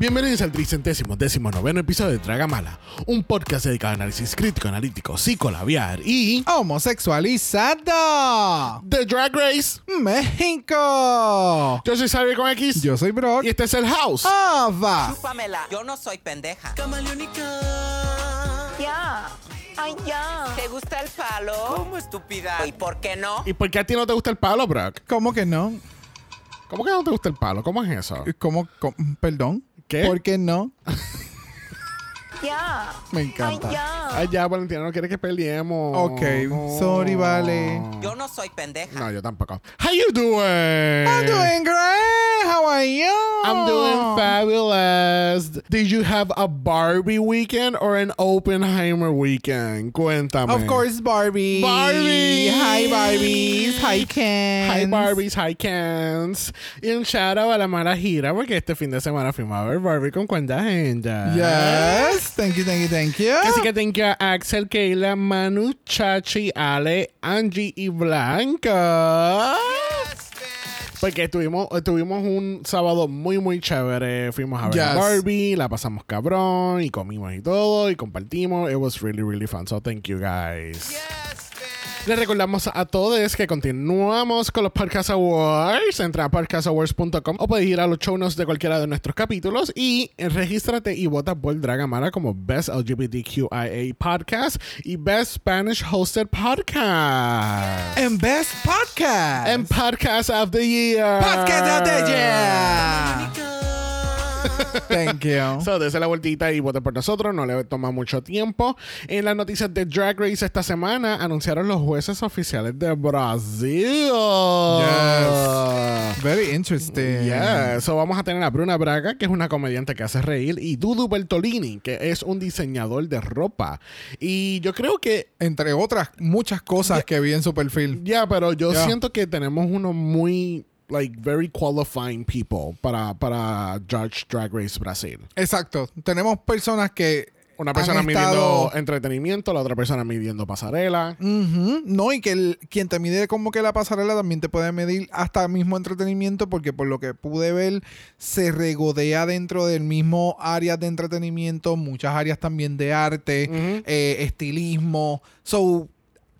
Bienvenidos al tricentésimo décimo noveno episodio de Dragamala, un podcast dedicado a análisis crítico, analítico, psicolabiar y Homosexualizado. The Drag Race. México. Yo soy Xavier con X Yo soy Brock. y este es el House. Ava. Chúpamela. Yo no soy pendeja. Ya. Ay, ya. ¿Te gusta el palo? ¿Cómo estúpida? ¿Y por qué no? ¿Y por qué a ti no te gusta el palo, Brock? ¿Cómo que no? ¿Cómo que no te gusta el palo? ¿Cómo es eso? ¿Cómo? cómo- Perdón. ¿Qué? ¿Por qué no? Ya. Me Ay, encanta. ya. Ay, ya, Valentina, no quiere que peleemos. Ok, sorry, vale. Yo no soy pendeja. No, yo tampoco. How you doing? I'm doing great. How are you? I'm doing fabulous. Did you have a Barbie weekend or an Oppenheimer weekend? Cuéntame. Of course, Barbie. Barbie. Hi, Barbies. Hi, Ken. Hi Barbies, hi Cans. Y un shout out a la mala gira porque este fin de semana fuimos a ver Barbie con cuánta gente. Yes. Thank you, thank you, thank you. Así que thank you a Axel, Keila, Manu, Chachi, Ale, Angie y Blanca. Porque tuvimos, tuvimos un sábado muy, muy chévere. Fuimos a ver a. Barbie, la pasamos cabrón y comimos y todo y compartimos. It was really, really fun. So thank you guys. Les recordamos a todos que continuamos con los Podcast Awards. Entra a podcastawards.com o puedes ir a los show notes de cualquiera de nuestros capítulos y regístrate y vota por Dragamara como Best LGBTQIA Podcast y Best Spanish Hosted Podcast. And Best Podcast. And Podcast of the Year. Podcast of the Year. Thank you. So, dese la vueltita y vote por nosotros, no le toma mucho tiempo. En las noticias de Drag Race esta semana anunciaron los jueces oficiales de Brasil. Yes. Very interesting. Yeah, so vamos a tener a Bruna Braga, que es una comediante que hace reír, y Dudu Bertolini, que es un diseñador de ropa. Y yo creo que, Entre otras muchas cosas que vi en su perfil. ya, pero yo Yeah. siento que tenemos uno muy, like, very qualifying people para, para Judge Drag Race Brasil. Exacto. Tenemos personas que. Una persona midiendo entretenimiento, la otra persona midiendo pasarela. No, y que el- quien te mide como que la pasarela también te puede medir hasta mismo entretenimiento, porque por lo que pude ver, se regodea dentro del mismo área de entretenimiento, muchas áreas también de arte, eh, estilismo. So,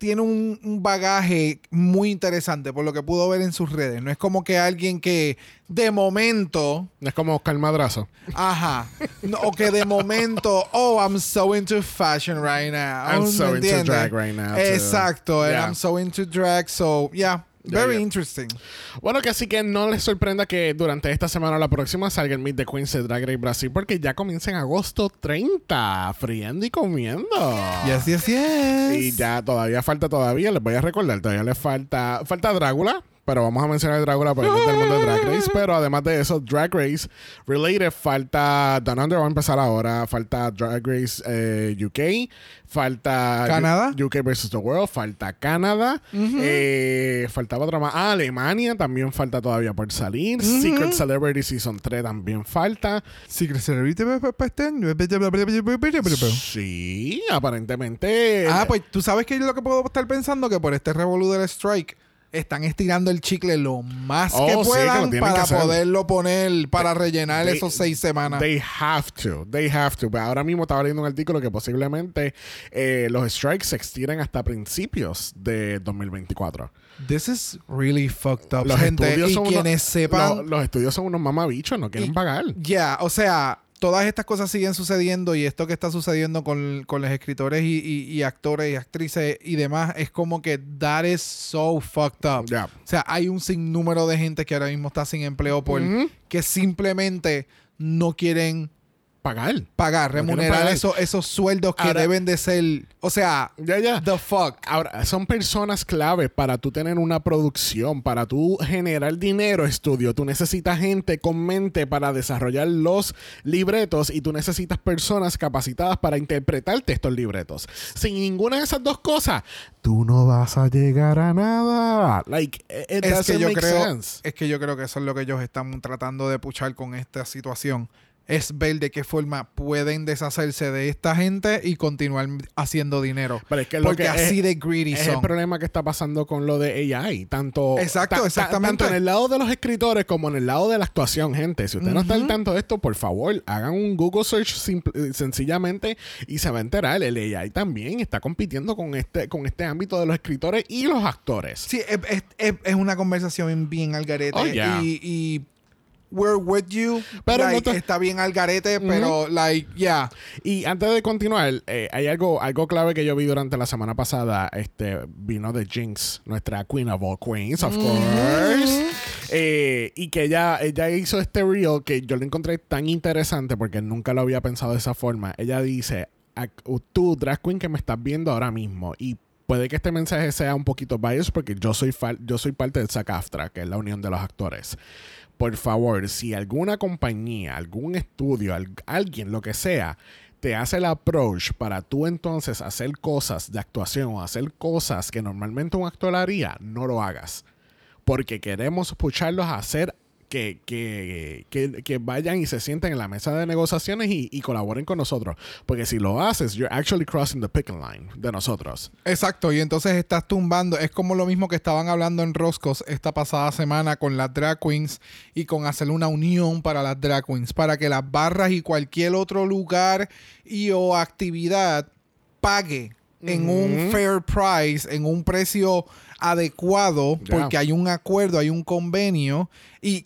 tiene un, un bagaje muy interesante por lo que pudo ver en sus redes. No es como que alguien que de momento. No es como Oscar Madrazo. Ajá. No, o que de momento, oh, I'm so into fashion right now. I'm ¿Me so into drag right now, too. Exacto. And. I'm so into drag. So, yeah. Very yeah. interesting. Bueno, que así que no les sorprenda que durante esta semana o la próxima salga el Meet the Queens de Drag Race Brasil porque ya comienza en agosto 30, friendo y comiendo. Yes, yes, yes. Y ya todavía falta todavía, les voy a recordar, todavía les falta falta Drácula, pero vamos a mencionar Drácula porque es del mundo de Drag Race. Pero además de eso, Drag Race related falta Down Under va a empezar ahora, falta Drag Race eh, UK, falta Canadá. U- UK versus the World, falta Canadá, eh, faltaba otra más. Ah, Alemania también falta todavía por salir. Secret Celebrity Season 3 también falta. Secret Celebrity para este. Sí, aparentemente. Ah, pues tú sabes que yo lo que puedo estar pensando que por este revolú del strike están estirando el chicle lo más Oh, que lo puedan que para poderlo poner para rellenar They- esos seis semanas. They have to. They have to. Pero ahora mismo estaba leyendo un artículo que posiblemente eh, los strikes se extienden hasta principios de 2024. This is really fucked up, Los gente. estudios Y son quienes unos, sepan, lo- los estudios son unos mamabichos, no quieren Y- pagar. ya, o sea, todas estas cosas siguen sucediendo y esto que está sucediendo con, con los escritores y, y- y actores y actrices y demás es como que that is so fucked up. O sea, hay un sinnúmero de gente que ahora mismo está sin empleo por que simplemente no quieren Pagar. pagar, remunerar pagar. Esos, esos sueldos que Ahora- deben de ser, o sea, Ya, ya. the fuck. Ahora, son personas clave para tú tener una producción, para tú generar dinero, estudio. Tú necesitas gente con mente para desarrollar los libretos y tú necesitas personas capacitadas para interpretarte estos libretos. Sin ninguna de esas dos cosas, tú no vas a llegar a nada. Like, it it Es que yo creo, sense. es que yo creo que eso es lo que ellos están tratando de puchar con esta situación. Es ver de qué forma pueden deshacerse de esta gente y continuar haciendo dinero. Pero es que lo Porque que así es- de greedy Es el problema que está pasando con lo de AI. Tanto, Exacto, ta- ta- exactamente. tanto en el lado de los escritores como en el lado de la actuación, gente. Si usted no está al tanto de esto, por favor, hagan un Google search simple- eh, sencillamente y se va a enterar. El AI también está compitiendo con este, con este ámbito de los escritores y los actores. Sí, es, es- es- es una conversación bien al garete. Oh, yeah. y, y we're with you. Pero Like, no te- está bien al garete, pero like, yeah. Y antes de continuar, eh, hay algo, algo clave que yo vi durante la semana pasada. Este vino de Jinx, nuestra Queen of all Queens, of course. Eh, y que ella, ella hizo este reel que yo lo encontré tan interesante porque nunca lo había pensado de esa forma. Ella dice: "A- Tú, drag queen que me estás viendo ahora mismo, y puede que este mensaje sea un poquito biased porque yo soy, yo soy parte del SAG-AFTRA, que es la unión de los actores por favor, si alguna compañía, algún estudio, al- alguien, lo que sea, te hace el approach para tú entonces hacer cosas de actuación o hacer cosas que normalmente un actor haría, no lo hagas. Porque queremos pucharlos a hacer que, que, que, que vayan y se sienten en la mesa de negociaciones y, y colaboren con nosotros. Porque si lo haces, you're actually crossing the picking line de nosotros. Exacto, y entonces estás tumbando. Es como lo mismo que estaban hablando en Roscos esta pasada semana con las drag queens y con hacer una unión para las drag queens, para que las barras y cualquier otro lugar y o actividad pague en un fair price, en un precio adecuado, porque hay un acuerdo, hay un convenio y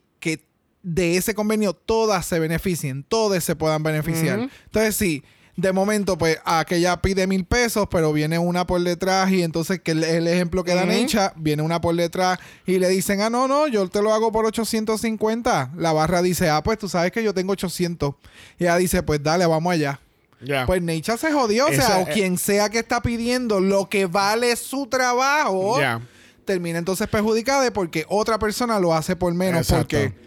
de ese convenio todas se beneficien, todas se puedan beneficiar. Entonces, sí, de momento, pues, aquella pide mil pesos, pero viene una por detrás y entonces, que el, el ejemplo que dan Ujú. hecha, viene una por detrás y le dicen, ah, no, no, yo te lo hago por 850. La barra dice, ah, pues tú sabes que yo tengo 800. Y ella dice, pues dale, vamos allá. Ya. Pues Necha se jodió, o sea, o quien sea que está pidiendo lo que vale su trabajo, Ya. termina entonces perjudicada porque otra persona lo hace por menos Exacto. porque,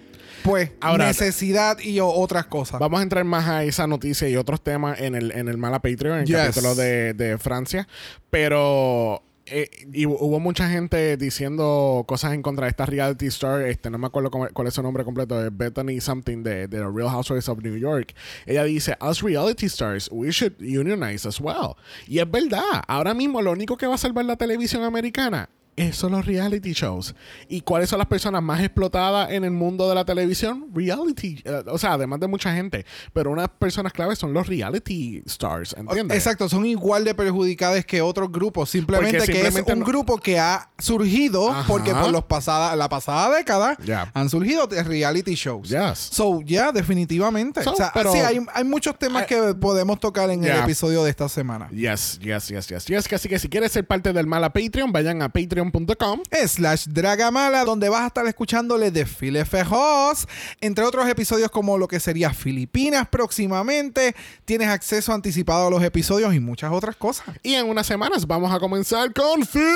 pues, Ahora- necesidad y otras cosas. Vamos a entrar más a esa noticia y otros temas en el, en el Mala Patreon, en el Yes. capítulo de, de Francia. Pero eh, y hu- hubo mucha gente diciendo cosas en contra de esta reality star. Este, no me acuerdo cómo- cuál es su nombre completo. Es Bethany something de, de The Real Housewives of New York. Ella dice, as reality stars, we should unionize as well. Y es verdad. Ahora mismo lo único que va a salvar la televisión americana es son los reality shows. ¿Y cuáles son las personas más explotadas en el mundo de la televisión? Reality. eh, o sea, además de mucha gente. Pero unas personas claves son los reality stars, ¿entiendes? Exacto, son igual de perjudicadas que otros grupos. Simplemente, Porque que simplemente es un no- grupo que ha surgido Ajá. porque por los pasada, la pasada década Ya. han surgido reality shows. Yes. So, ya, definitivamente. So, o sea, pero- sí, hay, hay muchos temas I- que podemos tocar en el Yeah. episodio de esta semana. Yes, yes, yes, yes, yes. Así que si quieres ser parte del Mala Patreon, vayan a patreon.com. slash Dragamala, donde vas a estar escuchándole de File Fejos, entre otros episodios como lo que sería Filipinas próximamente. Tienes acceso anticipado a los episodios y muchas otras cosas. Y en unas semanas vamos a comenzar con Philippines.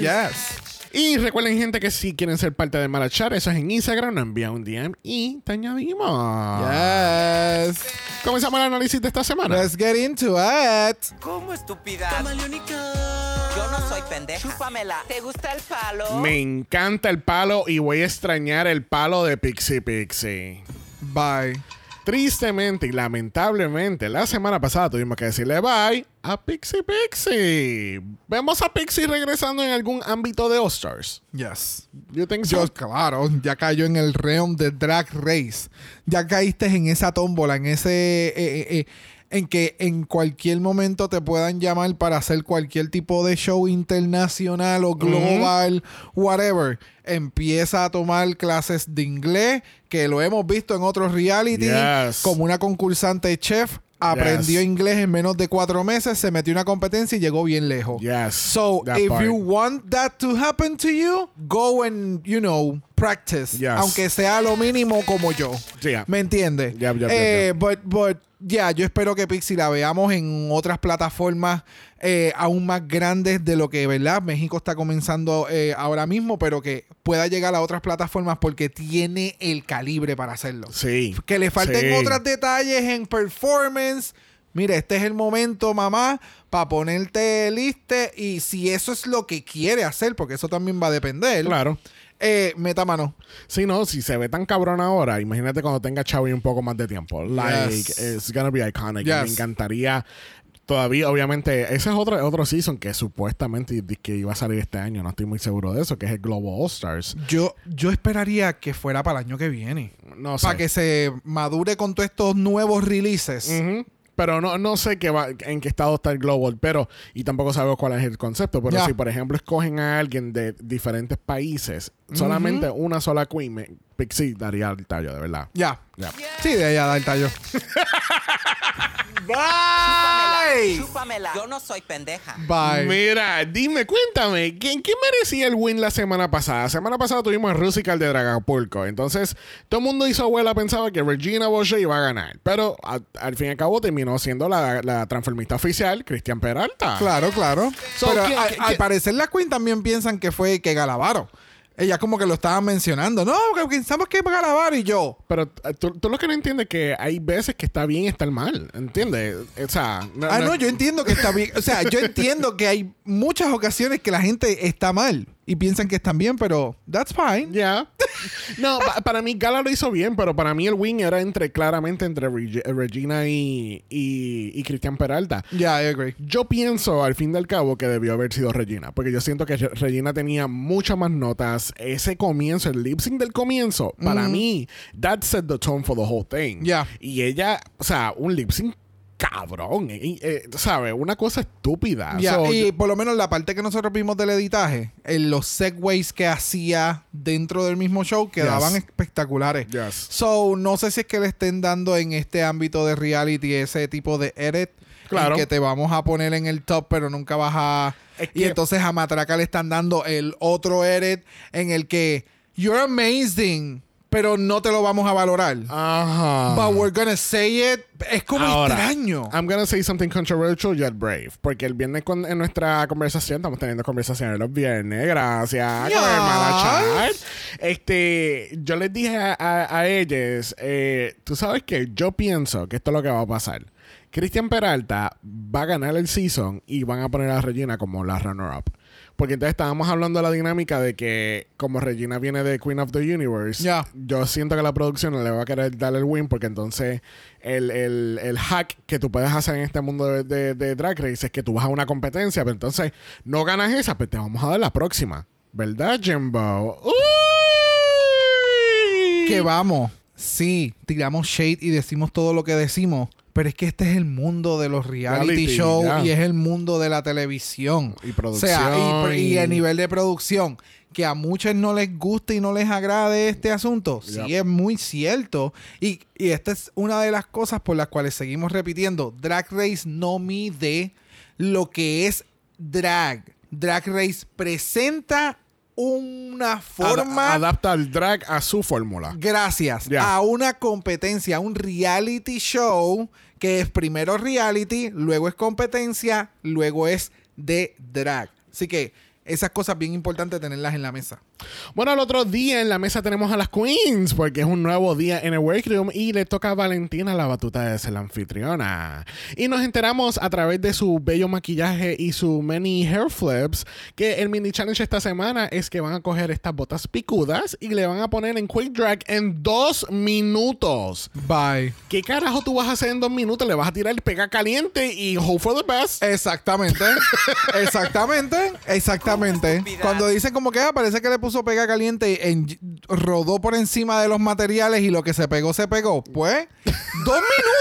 Yes. Y recuerden, gente, que si quieren ser parte de Malachar, eso es en Instagram, nos envía un DM y te añadimos. Yes. Comenzamos el análisis de esta semana. Let's get into it. ¿Cómo estúpida? Yo no soy pendeja. Chúpamela. ¿Te gusta el palo? Me encanta el palo y voy a extrañar el palo de Pixie Pixie. Bye. Tristemente y lamentablemente, la semana pasada tuvimos que decirle bye a Pixie Pixie. Vemos a Pixie regresando en algún ámbito de All-Stars. Yes. You think so? Yo, claro, ya cayó en el realm de Drag Race. Ya caíste en esa tómbola, en ese. eh, eh, eh, en que en cualquier momento te puedan llamar para hacer cualquier tipo de show internacional o global, whatever. Empieza a tomar clases de inglés, que lo hemos visto en otros reality, Yes. como una concursante chef. Aprendió Yes. inglés en menos de cuatro meses, se metió en una competencia y llegó bien lejos. Yes. So if part. you want that to happen to you, go and you know practice, Yes. aunque sea lo mínimo como yo. Yeah. ¿Me entiendes? Eh, yep, But yeah, yo espero que Pixie la veamos en otras plataformas eh, aún más grandes de lo que, ¿verdad? México está comenzando eh, ahora mismo, pero que pueda llegar a otras plataformas porque tiene el calibre para hacerlo. Sí. Que le falten Sí. otros detalles en performance. Mira, este es el momento, mamá, para ponerte liste. Y si eso es lo que quiere hacer, porque eso también va a depender. Claro. Eh, meta mano. Si no, si se ve tan cabrón ahora, imagínate cuando tenga Chavi un poco más de tiempo. Like, Yes. it's gonna be iconic. Yes. Me encantaría. Todavía, obviamente, ese es otro, otro season que supuestamente que iba a salir este año. No estoy muy seguro de eso, que es el Global All Stars. Yo, yo esperaría que fuera para el año que viene. No sé. Para que se madure con todos estos nuevos releases. Pero no, no sé qué va, en qué estado está el Global, pero, y tampoco sabemos cuál es el concepto, pero si por ejemplo escogen a alguien de diferentes países, solamente una sola queen, me, Pixie daría el tallo, de verdad. Ya. Ya. Sí, de allá da el tallo. Bye. Chúpamela. Yo no soy pendeja. Bye. Mira, dime, cuéntame, ¿quién, quién merecía el win la semana pasada? La semana pasada tuvimos a Rusical de Dragapulco. Entonces, todo el mundo y su abuela pensaba que Regina Boche iba a ganar. Pero a- al fin y al cabo terminó siendo la, la transformista oficial, Cristian Peralta. Claro, claro. So, Pero ¿quién- al, quién- al quién- parecer las Queen también piensan que fue que Galavaro. Ellas como que lo estaban mencionando. No, pensamos que es Galavaro y yo. Pero eh, tú, tú lo que no entiendes es que hay veces que está bien y está mal. ¿Entiendes? O sea, no, Ah, no- no, yo entiendo que está bien. O sea, yo entiendo que hay muchas ocasiones que la gente está mal y piensan que están bien, pero that's fine. Ya. No, pa- para mí Gala lo hizo bien, pero para mí el win era entre claramente entre Reg- Regina y, y, y Cristian Peralta. Yeah, I agree. Yo pienso al fin del cabo que debió haber sido Regina, porque yo siento que Re- Regina tenía muchas más notas. Ese comienzo, el lip sync del comienzo, para mí, that set the tone for the whole thing. Yeah. Y ella, o sea, un lip sync cabrón, eh, eh, ¿sabes? Una cosa estúpida. So, y yo- por lo menos la parte que nosotros vimos del editaje, en los segways que hacía dentro del mismo show quedaban Yes. espectaculares. Yes. So, no sé si es que le estén dando en este ámbito de reality ese tipo de edit. Claro. que te vamos a poner en el top, pero nunca vas a. Es y entonces a Matraca le están dando el otro edit en el que you're amazing, pero no te lo vamos a valorar. Ajá. But we're gonna say it. Es como Ahora, extraño. I'm gonna say something controversial yet brave. Porque el viernes con- en nuestra conversación, estamos teniendo conversaciones los viernes, gracias. Yes. Con hermana Chat. Este, yo les dije a, a- a ellos, eh, tú sabes que yo pienso que esto es lo que va a pasar. Cristian Peralta va a ganar el season y van a poner a Regina como la runner-up. Porque entonces estábamos hablando de la dinámica de que como Regina viene de Queen of the Universe, Ya. yo siento que la producción no le va a querer darle el win porque entonces el, el- el hack que tú puedes hacer en este mundo de, de- de Drag Race es que tú vas a una competencia, pero entonces no ganas esa, pues te vamos a dar la próxima. ¿Verdad, Jimbo? ¡Uy! Que vamos, sí, tiramos shade y decimos todo lo que decimos, pero es que este es el mundo de los reality, Reality, shows y es el mundo de la televisión. Y O sea, y, producción, y- nivel de producción, que a muchos no les guste y no les agrade este asunto, sí es muy cierto. Y, y esta es una de las cosas por las cuales seguimos repitiendo, Drag Race no mide lo que es drag. Drag Race presenta una forma... Ad- adapta el drag a su fórmula. Gracias a una competencia, a un reality show que es primero reality, luego es competencia, luego es de drag. Así que esas cosas bien importantes tenerlas en la mesa. Bueno, el otro día en la mesa tenemos a las Queens, porque es un nuevo día en el workroom y le toca a Valentina la batuta de ser la anfitriona. Y nos enteramos a través de su bello maquillaje y su many hair flips que el mini challenge esta semana es que van a coger estas botas picudas y le van a poner en quick drag en dos minutos. Bye. ¿Qué carajo tú vas a hacer en dos minutos? Le vas a tirar el pega caliente y hope for the best. Exactamente. Exactamente. Exactamente. Cuando dicen como que ah, parece que le puso pega caliente y en- rodó por encima de los materiales y lo que se pegó, se pegó. Pues, dos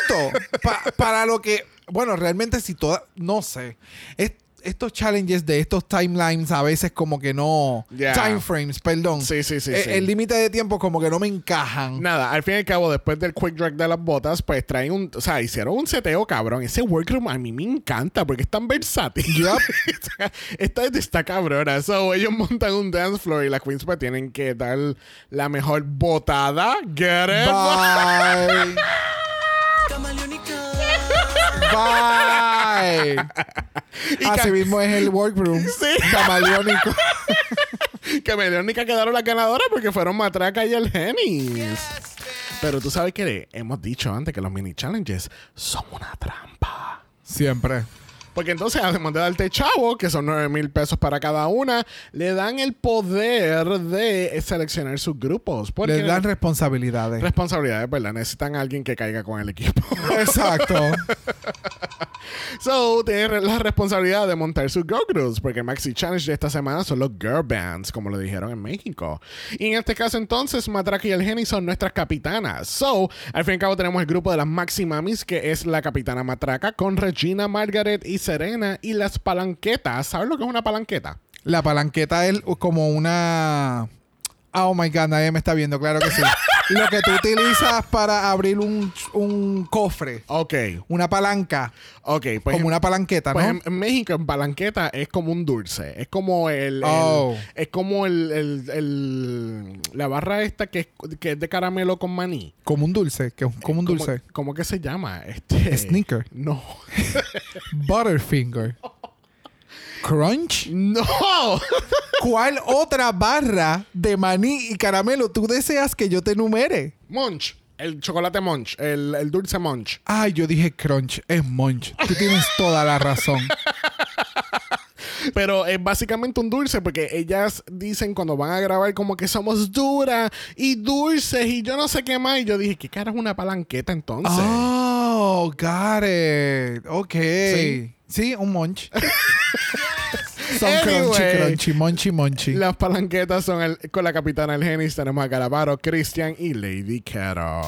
minutos. Pa- para lo que. Bueno, realmente si toda. No sé. Es- estos challenges de estos timelines a veces como que no. Yeah. Time frames, perdón. Sí, sí, sí, Eh, sí. El límite de tiempo como que no me encajan. Nada, al fin y al cabo, después del quick drag de las botas, pues traen un. O sea, hicieron un seteo, cabrón. Ese workroom a mí me encanta porque es tan versátil. Yup. Esta está cabrona. So, ellos montan un dance floor y las queens pues tienen que dar la mejor botada. Get it? Bye. Bye. Así mismo es el workroom. Sí. Camaleónico. que Melónica quedaron las ganadoras porque fueron Matraca y el Genis. Pero tú sabes que hemos dicho antes que los mini challenges son una trampa. Siempre. Porque entonces, además de darte chavo, que son 9 mil pesos para cada una, le dan el poder de seleccionar sus grupos. Porque Les dan responsabilidades. responsabilidades, ¿verdad? Necesitan a alguien que caiga con el equipo. Exacto. so, tienen la responsabilidad de montar sus girl groups, porque Maxi Challenge de esta semana son los girl bands, como lo dijeron en México. Y en este caso, entonces, Matraca y el Geni son nuestras capitanas. So, al fin y al cabo, tenemos el grupo de las Maxi Mamis, que es la capitana Matraca, con Regina, Margaret y Serena, y las palanquetas. ¿Sabes lo que es una palanqueta? La palanqueta es como una. Oh my god, nadie me está viendo, claro que sí. Lo que tú utilizas para abrir un, un cofre. Ok, Una palanca. ok. Pues como una palanqueta, Pues ¿no? en, en México, en palanqueta es como un dulce. Es como el. el- Oh. es como el, el- el- La barra esta que es, que es de caramelo con maní. Como un dulce. Que, como un ¿Cómo- dulce. ¿Cómo que se llama? Este. Sneaker. No. Butterfinger. Crunch. ¡No! ¿Cuál otra barra de maní y caramelo tú deseas que yo te enumere? Munch. El chocolate Munch. El, el dulce Munch. Ay, yo dije crunch. Es munch. Tú tienes toda la razón. Pero es básicamente un dulce porque ellas dicen cuando van a grabar como que somos duras y dulces y yo no sé qué más. Y yo dije, ¿qué cara es una palanqueta entonces? Oh, got it. Ok. Sí. Sí, un munch. Son Anyway. crunchy, crunchy, monchy, monchy. Las palanquetas son el- con la capitana El Genis. Tenemos a Calavaro, Christian y Lady Kero.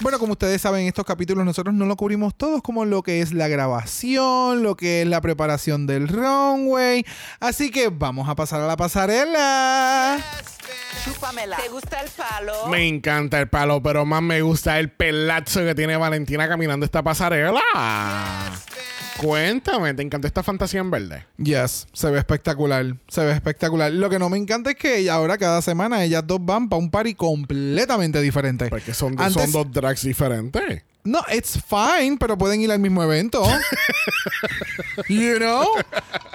Bueno, como ustedes saben, en estos capítulos nosotros no lo cubrimos todos, como lo que es la grabación, lo que es la preparación del runway. Así que vamos a pasar a la pasarela. Chúpamela. ¿Te gusta el palo? Me encanta el palo, pero más me gusta el pelazo que tiene Valentina caminando esta pasarela. Cuéntame, ¿te encanta esta fantasía en verde? Yes, se ve espectacular, se ve espectacular. Lo que no me encanta es que ahora cada semana ellas dos van para un party completamente diferente. Porque son, Antes- son dos drags diferentes. No, it's fine, pero pueden ir al mismo evento. you know?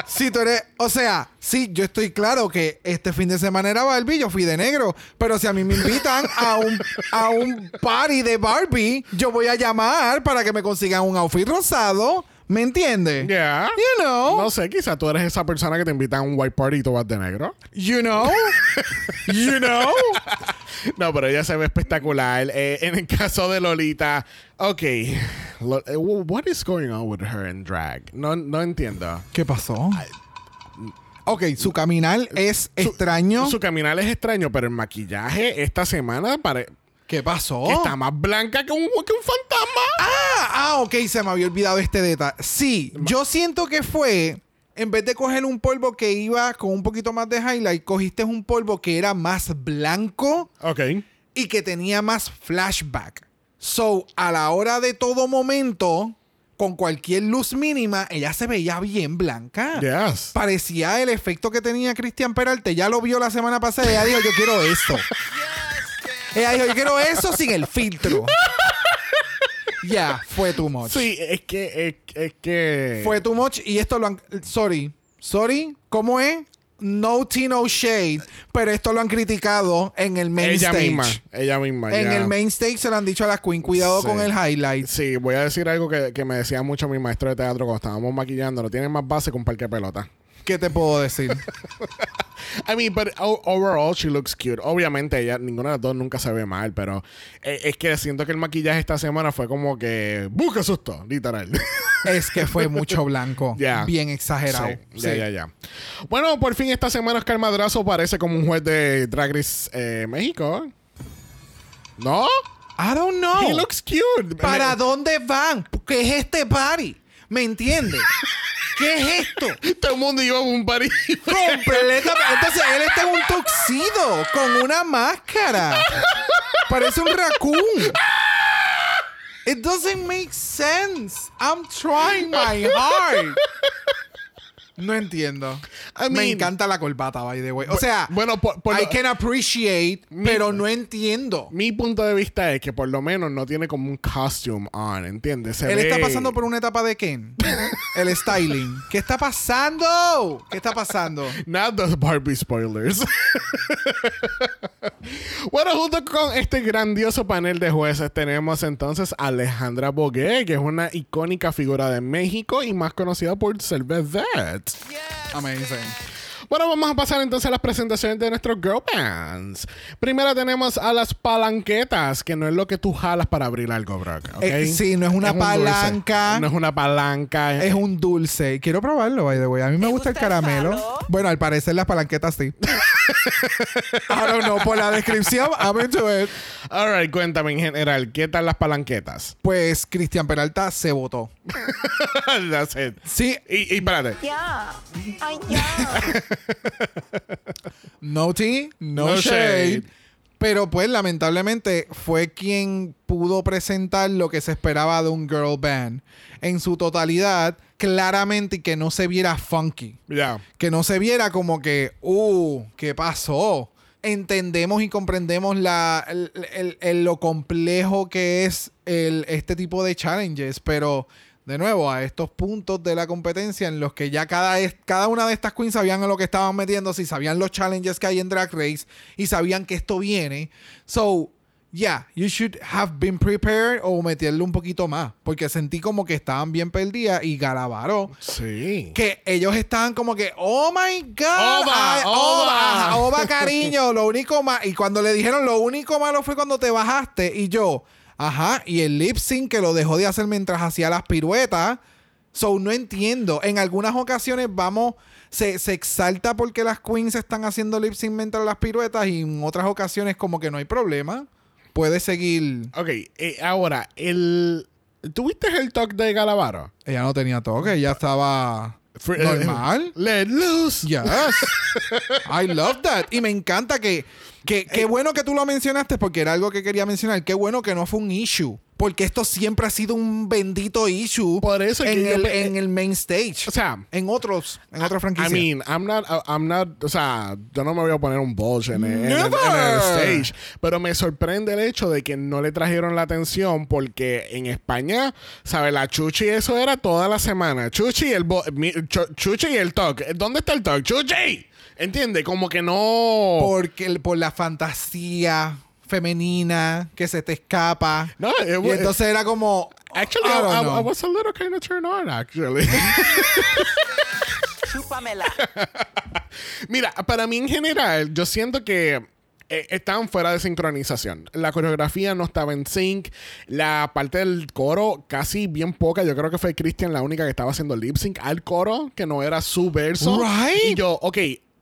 Si tú eres, o sea, sí, yo estoy claro que este fin de semana era Barbie, yo fui de negro, pero si a mí me invitan a un a un party de Barbie, yo voy a llamar para que me consigan un outfit rosado, ¿me entiendes? Yeah. You know? No sé, quizá tú eres esa persona que te invita a un white party y tú vas de negro. You know? you know? No, pero ella se ve espectacular. Eh, en el caso de Lolita, ok. Lo- eh, what is going on with her in drag? No, no entiendo. ¿Qué pasó? Ok, su caminar es extraño. Su caminar es extraño, pero el maquillaje esta semana pare- ¿Qué pasó? que está más blanca que un, que un fantasma. Ah, ah, ok, se me había olvidado este detalle. Sí, yo siento que fue, en vez de coger un polvo que iba con un poquito más de highlight, cogiste un polvo que era más blanco Ok. y que tenía más flashback. So, a la hora de todo momento, con cualquier luz mínima, ella se veía bien blanca. Yes. Parecía el efecto que tenía Cristian Peralta. Ya lo vio la semana pasada y ella dijo, yo quiero esto. ella dijo, yo quiero eso sin el filtro. Ya, fue too much. Sí, es que, es, es que. Fue too much y esto lo han... Sorry. Sorry, ¿cómo es? No tea, no shade. Pero esto lo han criticado en el main ella stage. misma. Ella misma. En ya. el main stage se lo han dicho a las queen. Cuidado Sí. con el highlight. Sí, voy a decir algo que, que me decía mucho mi maestro de teatro cuando estábamos maquillando. No tiene más base que un parque de pelota. ¿Qué te puedo decir? I mean, but overall she looks cute. Obviamente ella, ninguna de las dos nunca se ve mal, pero eh, es que siento que el maquillaje esta semana fue como que busca susto, literal. es que fue mucho blanco. Bien exagerado. Sí, ya, Sí. ya, ya. Bueno, por fin esta semana Oscar Madrazo parece como un juez de Drag Race eh, México. ¿No? I don't know. He looks cute. ¿Para Me- dónde van? ¿Qué es este party? ¿Me entiendes? ¿Qué es esto? Todo el mundo iba a un party. Completamente. Entonces él está en un tuxido con una máscara. Parece un raccoon. It doesn't make sense. I'm trying my hard. No entiendo. I Me encanta la corbata, by the way. O sea, bueno, por- por I lo- can appreciate, pero no entiendo. Mi punto de vista es que por lo menos no tiene como un costume on, ¿entiendes? Se Él ve- está pasando por una etapa de Ken. El styling. ¿Qué está pasando? ¿Qué está pasando? Not the Barbie spoilers. bueno, junto con este grandioso panel de jueces tenemos entonces a Alejandra Bogué, que es una icónica figura de México y más conocida por ser vedette. Amazing. Bueno, vamos a pasar entonces a las presentaciones de nuestros girl bands. Primero tenemos a las palanquetas, que no es lo que tú jalas para abrir algo, Brock. ¿ok? Eh, sí, no es una un dulce. palanca. No es una palanca. Es un dulce. Quiero probarlo, by the way. A mí me gusta el gusta el caramelo. Bueno, al parecer las palanquetas sí. I don't know. Por la descripción, I'm into it. Alright, cuéntame en general, ¿qué tal las palanquetas? Pues Cristian Peralta se votó. That's it. Sí, Y, y espérate. Ya. Ay, ya. no tea, no, No shade. shade. Pero pues lamentablemente fue quien pudo presentar lo que se esperaba de un girl band. En su totalidad, claramente y que no se viera funky. Ya. que no se viera como que, uh, ¿qué pasó? Entendemos y comprendemos la, el- el- el- lo complejo que es el, este tipo de challenges, pero de nuevo, a estos puntos de la competencia en los que ya cada, cada una de estas queens sabían a lo que estaban metiendo, si sabían los challenges que hay en Drag Race y sabían que esto viene. So, yeah, you should have been prepared o meterle un poquito más, porque sentí como que estaban bien perdidas y Galavaro Sí. que ellos estaban como que, oh my God, Oba, ay, oba. oba, cariño, lo único más, y cuando le dijeron lo único malo fue cuando te bajaste, y yo, ajá, y el lip sync que lo dejó de hacer mientras hacía las piruetas, so no entiendo, en algunas ocasiones vamos, se, se exalta porque las queens están haciendo lip sync mientras las piruetas, y en otras ocasiones como que no hay problema, puede seguir, Ok, eh, ahora, el... ¿Tuviste el talk de Galavaro? ella no tenía toque, ella estaba Fr- eh, normal. Let loose. Yes. I love that. Y me encanta que, que qué bueno que tú lo mencionaste porque era algo que quería mencionar. Qué bueno que no fue un issue. Porque esto siempre ha sido un bendito issue Por eso es en, que el, en el main stage. O sea, en otros, en otras I franquicias. mean, I'm not, I'm not, o sea, yo no me voy a poner un bullshit en, el- en el, en el Never. stage, pero me sorprende el hecho de que no le trajeron la atención porque en España, ¿sabes? La Chuchi eso era toda la semana. Chuchi y el, Chuchi y el talk. ¿Dónde está el talk? Chuchi. ¿Entiendes? Como que no... porque el- por la fantasía femenina que se te escapa. No, it y entonces era como. Actually, I I, don't I- know. I was a little kind of turned on, actually. Chúpamela. Mira, para mí en general, yo siento que eh, estaban fuera de sincronización. La coreografía no estaba en sync. La parte del coro, casi bien poca. Yo creo que fue Christian la única que estaba haciendo lip sync al coro, que no era su verso. Right. Y yo, ok,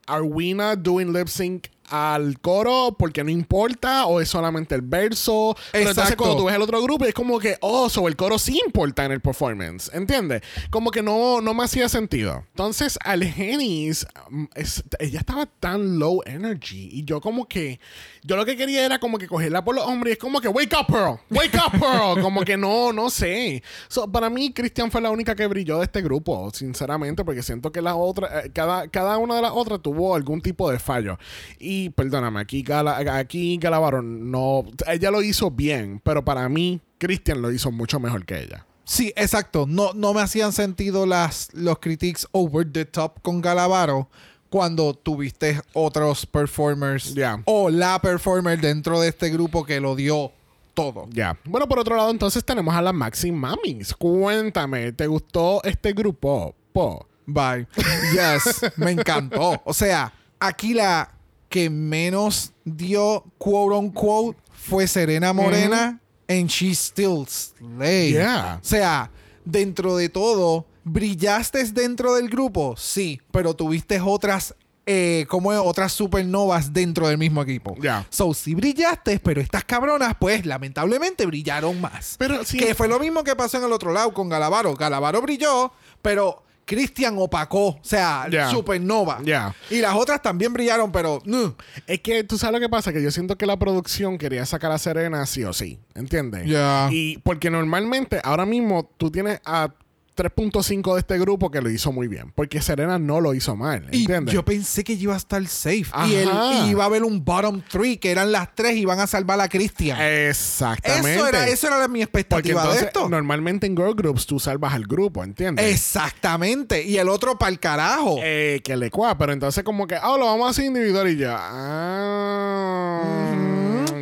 ¿are we not doing lip sync? Al coro porque no importa o es solamente el verso. Pero entonces Exacto. cuando tú ves el otro grupo es como que oh so el coro sí importa en el performance ¿entiendes? como que no, no me hacía sentido. Entonces al Genis mm, es- ella estaba tan low energy y yo como que yo lo que quería era como que cogerla por los hombros y es como que wake up Pearl wake up Pearl como que no no sé. So, para mí Christian fue la única que brilló de este grupo sinceramente porque siento que la otra eh, cada, cada una de las otras tuvo algún tipo de fallo. Y perdóname aquí Gala, aquí Galavaro no ella lo hizo bien pero para mí Christian lo hizo mucho mejor que ella Sí, exacto. No, no me hacían sentido las, los critiques over the top con Galavaro cuando tuviste otros performers Ya. o la performer dentro de este grupo que lo dio todo. Ya. Bueno, por otro lado, entonces tenemos a las Maxi Mamis. Cuéntame, ¿te gustó este grupo? Po. Bye. Yes, me encantó. O sea, aquí la que menos dio quote unquote fue Serena Morena and she still slay. Yeah. O sea, dentro de todo, ¿brillaste dentro del grupo? Sí, pero tuviste otras eh, como es, otras supernovas dentro del mismo equipo. Ya. So, sí brillaste, pero estas cabronas, pues, lamentablemente brillaron más. Pero sí. Que fue lo mismo que pasó en el otro lado con Galavaro. Galavaro brilló, pero Cristian opacó. O sea, supernova. Ya. Y las otras también brillaron, pero... mm. Es que tú sabes lo que pasa, que yo siento que la producción quería sacar a Serena sí o sí, ¿entiendes? Ya. Y porque normalmente, ahora mismo, tú tienes a 3.5 de este grupo que lo hizo muy bien, porque Serena no lo hizo mal, Y ¿entiendes? yo pensé que iba a estar safe. Y, y iba a haber un bottom three, que eran las tres y iban a salvar a Cristian. Exactamente. Eso era, eso era mi expectativa entonces, de esto. normalmente en girl groups tú salvas al grupo, ¿entiendes? Exactamente. Y el otro para el carajo. Eh, que le cua, pero entonces como que, ah, lo vamos a hacer individual y ya. Ah,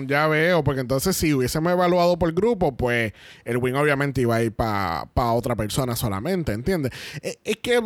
ya veo, porque entonces si hubiésemos evaluado por grupo, pues el win obviamente iba a ir para otra persona solamente, ¿entiendes? Eh, es que,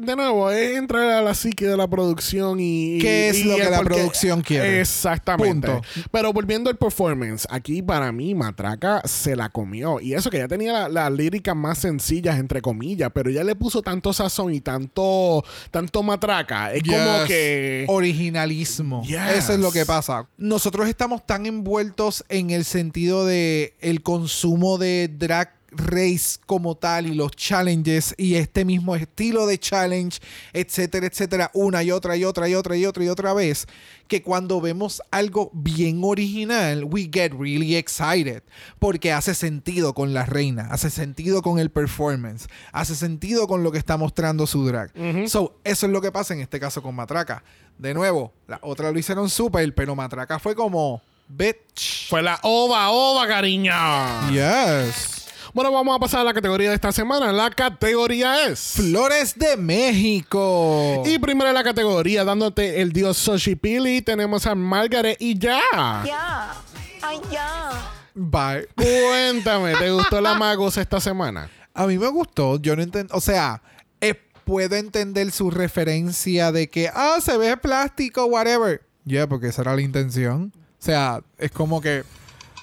de nuevo, es entrar a la psique de la producción y... ¿Qué es y lo que la porque- producción quiere? Exactamente. Punto. Pero volviendo al performance, aquí para mí Matraca se la comió. Y eso que ya tenía la- las líricas más sencillas, entre comillas, pero ya le puso tanto sazón y tanto, tanto Matraca. Es como que... originalismo. Yes. Eso es lo que pasa. Nosotros estamos tan envueltos en el sentido de el consumo de drag race como tal y los challenges y este mismo estilo de challenge, etcétera, etcétera, una y otra y otra y otra y otra y otra vez, que cuando vemos algo bien original, we get really excited porque hace sentido con la reina, hace sentido con el performance, hace sentido con lo que está mostrando su drag. So, eso es lo que pasa en este caso con Matraca. De nuevo, la otra lo hicieron súper, pero Matraca fue como bitch. Fue la ova, ova, cariño. Yes. Bueno, vamos a pasar a la categoría de esta semana. La categoría es... Flores de México. Y primero en la categoría, dándote el dios Xochipilli, tenemos a Margaret y ya. Ya. Ay, ya. Bye. Cuéntame, ¿te gustó la Magos esta semana? A mí me gustó. Yo no entiendo. O sea, eh, puedo entender su referencia de que, ah, se ve plástico, whatever. Ya, porque esa era la intención. O sea, es como que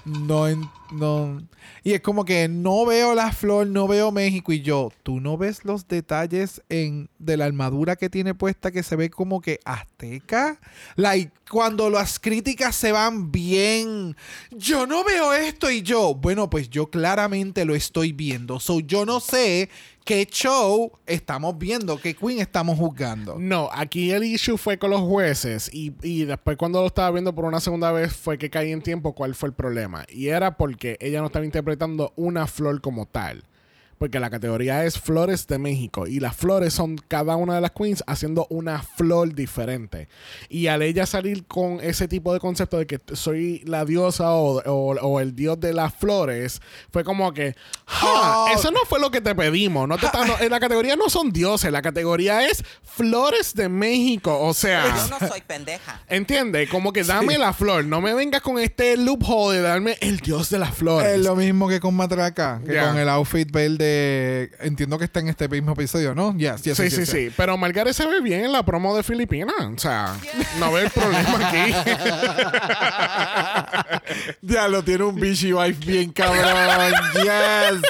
no, no. Y es como que no veo la flor, no veo México. Y yo, ¿tú no ves los detalles en, de la armadura que tiene puesta que se ve como que azteca? Like, cuando las críticas se van bien, yo no veo esto y yo, bueno, pues yo claramente lo estoy viendo. So, yo no sé qué show estamos viendo, qué queen estamos juzgando. No, aquí el issue fue con los jueces y, y después cuando lo estaba viendo por una segunda vez fue que caí en tiempo cuál fue el problema. Y era porque ella no estaba interpretando una flor como tal. Porque la categoría es Flores de México y las flores son cada una de las queens haciendo una flor diferente. Y al ella salir con ese tipo de concepto de que soy la diosa o, o- o el dios de las flores, fue como que, "Ja, Oh. eso no fue lo que te pedimos. No te está- no, en la categoría no son dioses, la categoría es Flores de México. O sea, Yo no soy pendeja. entiende, como que dame la flor, no me vengas con este loophole de darme el dios de las flores. Es lo mismo que con Matraca, que con el outfit verde. Entiendo que está en este mismo episodio, ¿no? Yes, yes, Sí, yes, sí, sí. Pero Margaret se ve bien en la promo de Filipinas. O sea, no ve el problema aquí. Ya lo tiene un Vichy Wife bien cabrón. yes.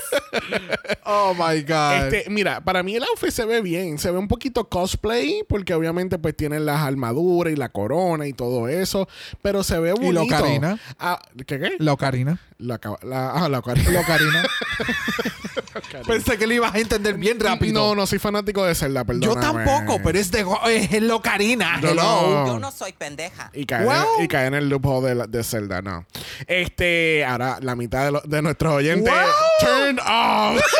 Oh my God. Este, mira, para mí el outfit se ve bien. Se ve un poquito cosplay, porque obviamente pues tienen las armaduras y la corona y todo eso. Pero se ve bonito. la ocarina? Ah, ¿Qué qué? La ocarina. La, ca- la, ah, la ocarina. La ocarina. Pensé que lo ibas a entender bien rápido. No, no soy fanático de Zelda, perdón. Yo tampoco, pero es de es la ocarina. Yo Hello. no. Yo no soy pendeja. Y caer, Well. y caer en el loophole de, la- de Zelda, no. Este, ahora la mitad de, lo- de nuestros oyentes. Wow. Turn off.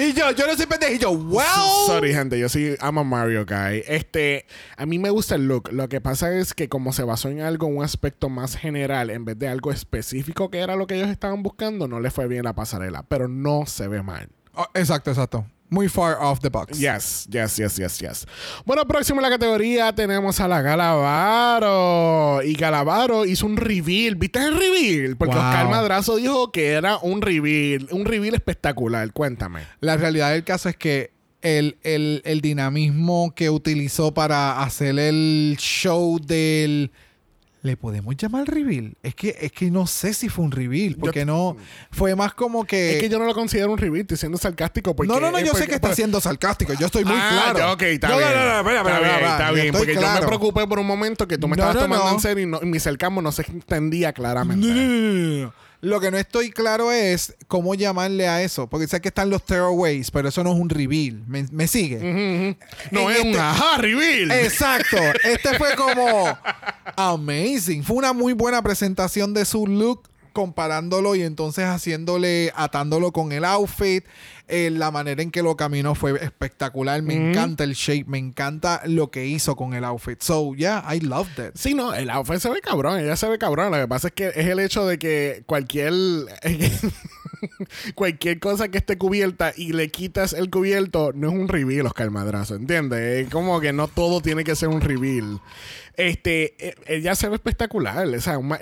Y yo, yo no soy pendejo. Y yo, well. Sorry, gente, yo sí, I'm a Mario guy. Este, a mí me gusta el look. Lo que pasa es que como se basó en algo, un aspecto más general, en vez de algo específico que era lo que ellos estaban buscando, no le fue bien la pasarela. Pero no se ve mal. Oh, exacto, exacto. Muy far off the box. Yes, yes, yes, yes, yes. Bueno, próximo en la categoría tenemos a la Galavaro. Y Galavaro hizo un reveal. ¿Viste el reveal? Porque Wow. Oscar Madrazo dijo que era un reveal. Un reveal espectacular. Cuéntame. La realidad del caso es que el, el- el dinamismo que utilizó para hacer el show del. ¿Le podemos llamar reveal? Es que, es que no sé si fue un reveal, porque no. Fue más como que. es que yo no lo considero un reveal. Estoy siendo sarcástico. Porque, no, no, no, eh, yo sé porque- que está pues- siendo sarcástico. Yo estoy muy Ah, claro. ya, ok, está No, bien. No, no, no, espera, está espera, bien, espera, está yo bien. Porque yo me claro. preocupé por un momento que tú me No, estabas no, tomando no. en serio y, no- y mi sarcasmo no se entendía claramente. No, no, no. Lo que no estoy claro es cómo llamarle a eso. Porque sé que están los throwaways, pero eso no es un reveal. ¿Me, me sigue? No En es un este- ajá reveal. Exacto. Este fue como amazing. Fue una muy buena presentación de su look comparándolo y entonces haciéndole, atándolo con el outfit. Eh, la manera en que lo caminó fue espectacular. Me encanta el shape, me encanta lo que hizo con el outfit. So, yeah, I loved it. Sí, no, el outfit se ve cabrón, ella se ve cabrón. Lo que pasa es que es el hecho de que cualquier cualquier cosa que esté cubierta y le quitas el cubierto no es un reveal, Oscar Madrazo, ¿entiendes? Es como que no todo tiene que ser un reveal. Este, eh, ella se ve espectacular,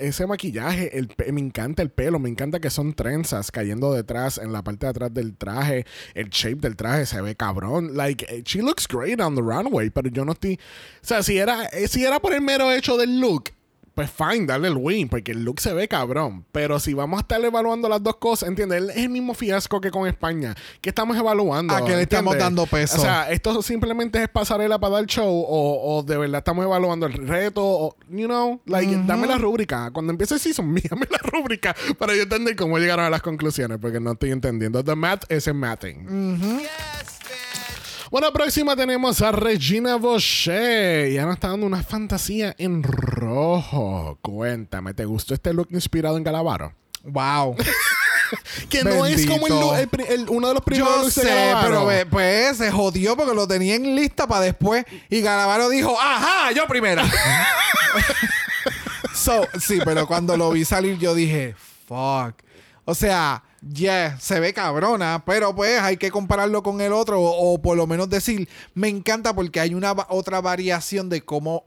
ese maquillaje, el me encanta el pelo, me encanta que son trenzas cayendo detrás, en la parte de atrás del traje, el shape del traje se ve cabrón, like, eh, she looks great on the runway, pero yo no estoy, o sea, si era, eh, si era por el mero hecho del look, pues fine, darle el win, porque el look se ve cabrón. Pero si vamos a estar evaluando las dos cosas, ¿entiendes? Es el mismo fiasco que con España. ¿Qué estamos evaluando? ¿A qué le estamos dando peso? O sea, esto simplemente es pasarela para dar show o, o de verdad estamos evaluando el reto o, you know, like, dame la rúbrica. Cuando empiece el season, dame la rúbrica para yo entender cómo llegaron a las conclusiones, porque no estoy entendiendo. The math is in mathing. Bueno, próxima tenemos a Regina Boucher. Ya nos está dando una fantasía en rojo. Cuéntame, ¿te gustó este look inspirado en Galavaro? Wow. Que no es como el, el el- uno de los primeros Yo looks sé, pero pues se jodió porque lo tenían lista para después. Y Galavaro dijo, ajá, yo primera. so, sí, pero cuando lo vi salir yo dije, fuck. O sea, yeah, se ve cabrona, pero pues hay que compararlo con el otro o, o por lo menos decir, me encanta porque hay una otra variación de cómo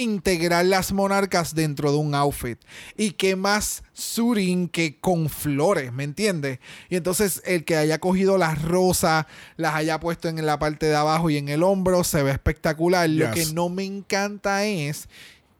integrar las monarcas dentro de un outfit. Y qué más suiting que con flores, ¿me entiendes? Y entonces el que haya cogido las rosas, las haya puesto en la parte de abajo y en el hombro, se ve espectacular. Lo que no me encanta es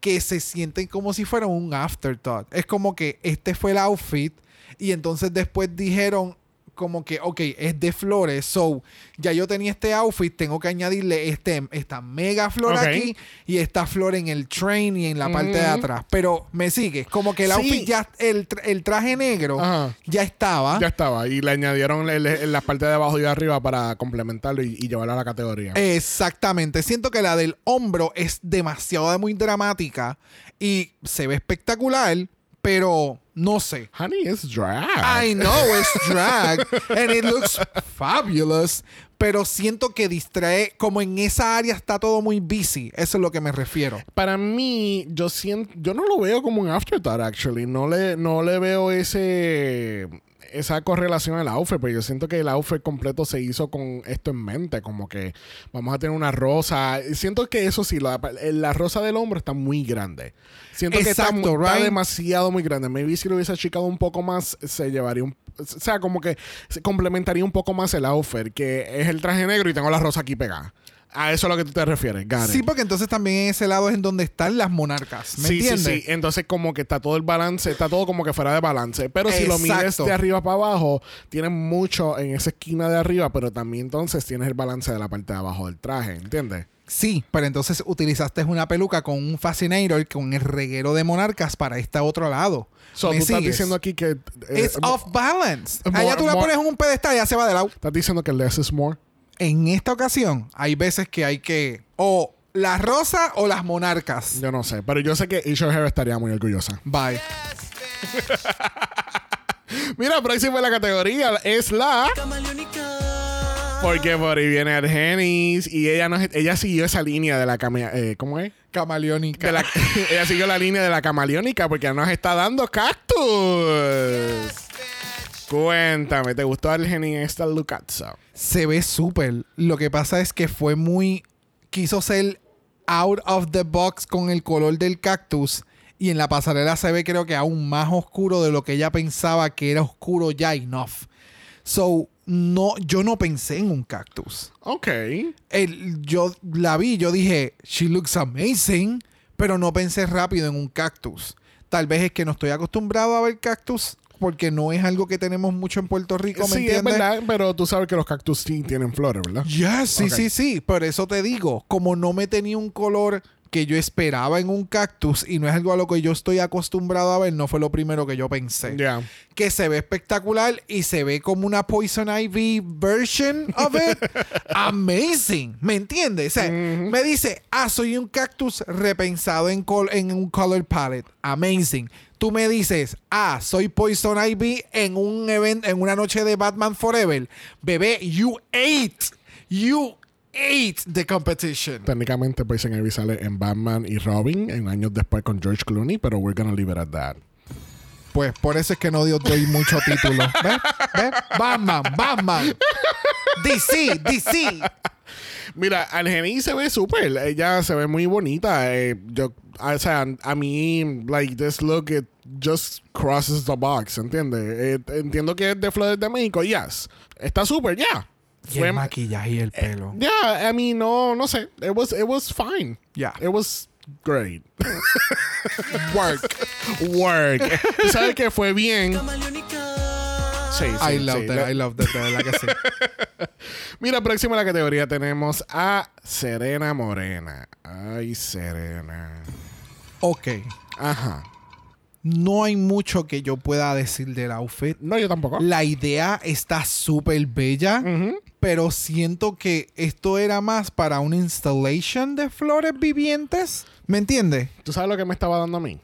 que se sienten como si fuera un afterthought. Es como que este fue el outfit y entonces después dijeron como que, ok, es de flores, so ya yo tenía este outfit, tengo que añadirle este, esta mega flor aquí y esta flor en el train y en la parte de atrás. Pero me sigue, como que el Sí. outfit ya, el, el traje negro Ajá. ya estaba. Ya estaba. Y le añadieron el- el- la parte de abajo y de arriba para complementarlo y, y llevarlo a la categoría. Exactamente. Siento que la del hombro es demasiado muy dramática y se ve espectacular, pero no sé. Honey, it's drag. I know it's drag and it looks fabulous, pero siento que distrae, como en esa área está todo muy busy. Eso es lo que me refiero. Para mí, yo siento, yo no lo veo como un afterthought, actually. No le, no le veo ese esa correlación al outfit, porque yo siento que el outfit completo se hizo con esto en mente, como que vamos a tener una rosa. Siento que eso sí, la, la rosa del hombro está muy grande. Siento que está, mu- está right? demasiado muy grande. Maybe si lo hubiese achicado un poco más, se llevaría un... O sea, como que se complementaría un poco más el outfit, que es el traje negro y tengo la rosa aquí pegada. A eso es a lo que tú te refieres, it. Sí, porque entonces también en ese lado es en donde están las monarcas. ¿Me sí, entiendes? sí, sí. Entonces, como que está todo el balance, está todo como que fuera de balance. Pero si lo mides de arriba para abajo, tienes mucho en esa esquina de arriba, pero también entonces tienes el balance de la parte de abajo del traje, ¿entiendes? Sí, pero entonces utilizaste una peluca con un fascinator, con el reguero de monarcas para este otro lado. So, ¿Me tú estás sigues? diciendo aquí que. eh, It's off balance. more- Allá tú la more- pones en un pedestal y ya se va de lado. Estás diciendo que less is more. En esta ocasión, hay veces que hay que. O la rosa o las monarcas. Yo no sé, pero yo sé que Isha Hair estaría muy orgullosa. Bye. Mira, próxima en la categoría es la. Porque por ahí viene Argenis y ella nos, ella siguió esa línea de la cama, eh, ¿cómo es? Camaleónica. De la- ella siguió la línea de la camaleónica porque nos está dando cactus. Cuéntame, ¿te gustó Argenis esta Lucazzo? Se ve súper. Lo que pasa es que fue muy. Quiso ser out of the box con el color del cactus. Y en la pasarela se ve, creo que aún más oscuro de lo que ella pensaba que era oscuro ya enough. So, no, yo no pensé en un cactus. Ok. El- yo la vi, yo dije, she looks amazing, pero no pensé rápido en un cactus. Tal vez es que no estoy acostumbrado a ver cactus porque no es algo que tenemos mucho en Puerto Rico, ¿me Sí, es entiendes? verdad, pero tú sabes que los cactus sí tienen flores, ¿verdad? Yes, sí, Ok. sí, sí. Por eso te digo, como no me tenía un color que yo esperaba en un cactus y no es algo a lo que yo estoy acostumbrado a ver, no fue lo primero que yo pensé. Ya. Que se ve espectacular y se ve como una Poison Ivy version of it. Amazing. ¿Me entiendes? O sea, me dice, ah, soy un cactus repensado en, col- en un color palette. Amazing. Tú me dices, ah, soy Poison Ivy en un evento, en una noche de Batman Forever. Bebé, you ate. You ate the competition. Técnicamente Poison Ivy sale en Batman y Robin en años después con George Clooney, pero we're gonna leave it at that. Pues por eso es que no dio- doy mucho título. ¿Ves? ¿Ves? Batman, Batman. DC, DC. Mira, Argenis se ve súper. Ella se ve muy bonita. Eh, yo, o sea, a mí, like, this look, it just crosses the box, ¿entiendes? Eh, entiendo que es de Flores de México, yes. Está súper, ya. Y el maquillaje y el pelo. Yeah, I mean, no, no sé. It was, it was fine. Yeah. It was great. Work. Work. Sabes que fue bien. Sí, sí, I love sí. that, I love that, de verdad que sí. Mira, próximo a la categoría tenemos a Serena Morena. Ay, Serena. Ok. Ajá. No hay mucho que yo pueda decir del outfit. No, yo tampoco. La idea está súper bella, pero siento que esto era más para una installation de flores vivientes. ¿Me entiendes? ¿Tú sabes lo que me estaba dando a mí?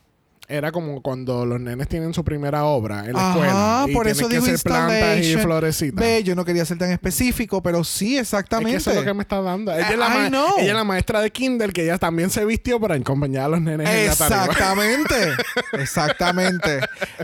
Era como cuando los nenes tienen su primera obra en la Ajá, escuela. y por eso que digo hacer plantas y florecitas. Ve, yo no quería ser tan específico, pero sí, Es exactamente. que eso es lo que me está dando. Ella, es la I ma- know. ella es la maestra de Kindle que ella también se vistió para acompañar a los nenes en la tarima. Exactamente, exactamente.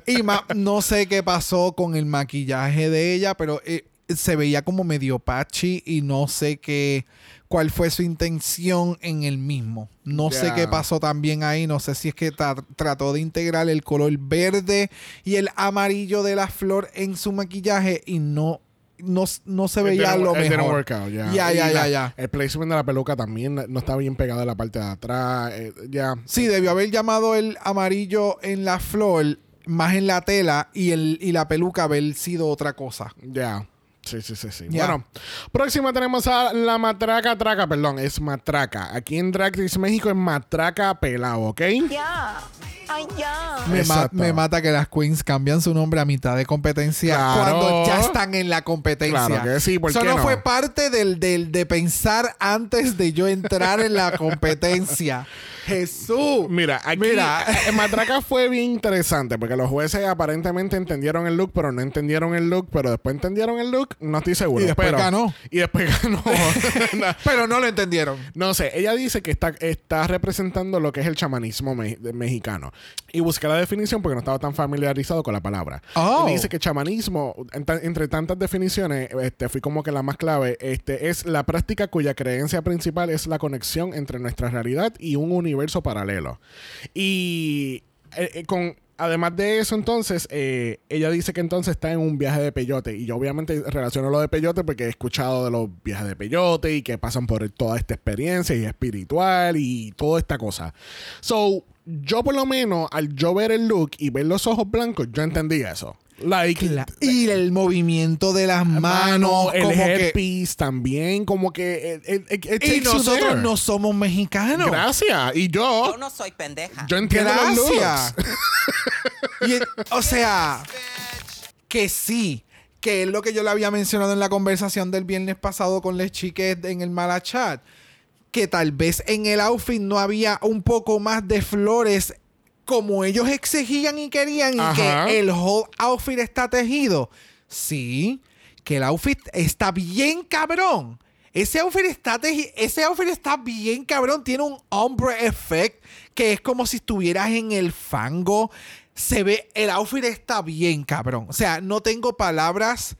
Y ma- no sé qué pasó con el maquillaje de ella, pero eh, se veía como medio patchy y no sé qué cuál fue su intención en el mismo. No sé qué pasó también ahí, no sé si es que tra- trató de integrar el color verde y el amarillo de la flor en su maquillaje y no no, no se veía lo mejor. ya. Ya, ya, ya. El placement de la peluca también no está bien pegado en la parte de atrás. eh, ya. Sí, debió haber llamado el amarillo en la flor, más en la tela, y, el, y la peluca haber sido otra cosa. Ya. Sí, sí, sí, sí. Bueno, próxima tenemos a la matraca traca, perdón, es matraca. Aquí en Drag Race México es matraca pelado, ¿ok? Ya. Ay, ya. Me, ma- Exacto. me mata que las queens cambian su nombre a mitad de competencia Claro. cuando ya están en la competencia. Claro que sí, ¿por Eso qué no, no? fue parte del, del- de pensar antes de yo entrar en la competencia. Jesús. Mira, aquí Mira. en Matraca fue bien interesante porque los jueces aparentemente entendieron el look, pero no entendieron el look, pero después entendieron el look, no estoy seguro. Y después pero- ganó. Y después ganó. No, Pero no lo entendieron. No sé, ella dice que está, está representando lo que es el chamanismo me- mexicano. Y busqué la definición porque no estaba tan familiarizado con la palabra. Oh. Y dice que chamanismo, entre tantas definiciones, este, fui como que la más clave, este, es la práctica cuya creencia principal es la conexión entre nuestra realidad y un universo paralelo. Y eh, eh, con... Además de eso, entonces, eh, ella dice que entonces está en un viaje de peyote. Y yo obviamente relaciono lo de peyote porque he escuchado de los viajes de peyote y que pasan por toda esta experiencia y espiritual y toda esta cosa. So, yo por lo menos, al yo ver el look y ver los ojos blancos, yo entendí eso. Like, Cla- y el movimiento de las manos, mano, el como que... headpiece también, como que... it- it- it- it Y nosotros no somos mexicanos. Gracias. Y yo, Yo no soy pendeja. yo entiendo Gracias. Y o sea, que sí, que es lo que yo le había mencionado en la conversación del viernes pasado con las chiques en el Malachat, que tal vez en el outfit no había un poco más de flores como ellos exigían y querían y que el whole outfit está tejido. Sí, que el outfit está bien cabrón. Ese outfit está, ese outfit está bien cabrón. Tiene un ombre effect que es como si estuvieras en el fango. Se ve, el outfit está bien cabrón. O sea, no tengo palabras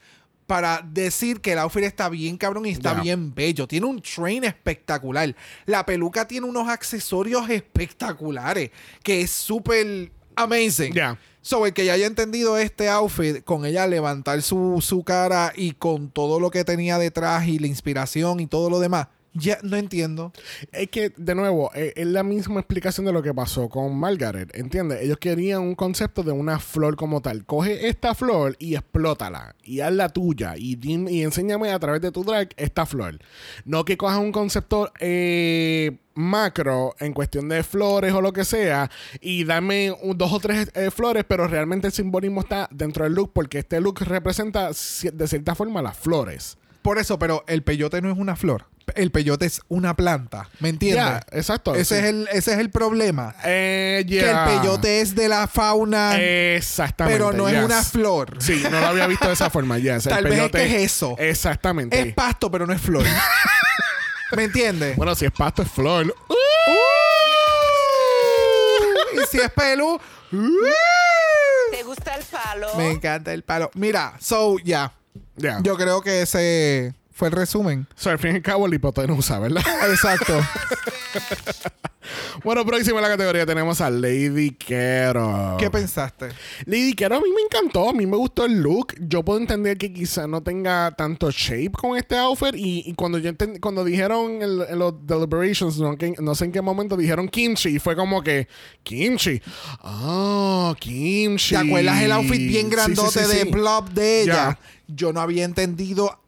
para decir que el outfit está bien cabrón y está bien bello. Tiene un train espectacular. La peluca tiene unos accesorios espectaculares que es súper amazing. Ya. So, el que ya haya entendido este outfit, con ella levantar su, su cara y con todo lo que tenía detrás y la inspiración y todo lo demás, ya no entiendo. Es que, de nuevo, eh, es la misma explicación de lo que pasó con Margaret, ¿entiendes? Ellos querían un concepto de una flor como tal. Coge esta flor y explótala. Y haz la tuya. Y, y enséñame a través de tu drag esta flor. No que cojas un concepto eh, macro en cuestión de flores o lo que sea y dame dos o tres eh, flores, pero realmente el simbolismo está dentro del look porque este look representa de cierta forma las flores. Por eso, pero el peyote no es una flor. El peyote es una planta. ¿Me entiendes? Exacto. ese, sí. es el, ese es el problema. Eh, Que el peyote es de la fauna, Exactamente. pero no es una flor. Sí, no lo había visto de esa forma. yes. El Tal vez es que es eso. Exactamente. Es pasto, pero no es flor. ¿Me entiendes? bueno, si es pasto, es flor. Uh, y si es pelo, ¿Te gusta el palo? me encanta el palo. Mira, so, ya. Ya. Yo creo que ese fue el resumen. So, al fin y al cabo, la hipotenusa, ¿verdad? Exacto. bueno, próximo en la categoría tenemos a Lady Kero. ¿Qué pensaste? Lady Kero a mí me encantó, a mí me gustó el look. Yo puedo entender que quizá no tenga tanto shape con este outfit. Y, y cuando yo cuando dijeron en los deliberations, no, que- no sé en qué momento dijeron kimchi, y fue como que kimchi. Ah, kimchi. ¿Te acuerdas el outfit bien grandote sí, sí, de blob de ella? Yo no había entendido.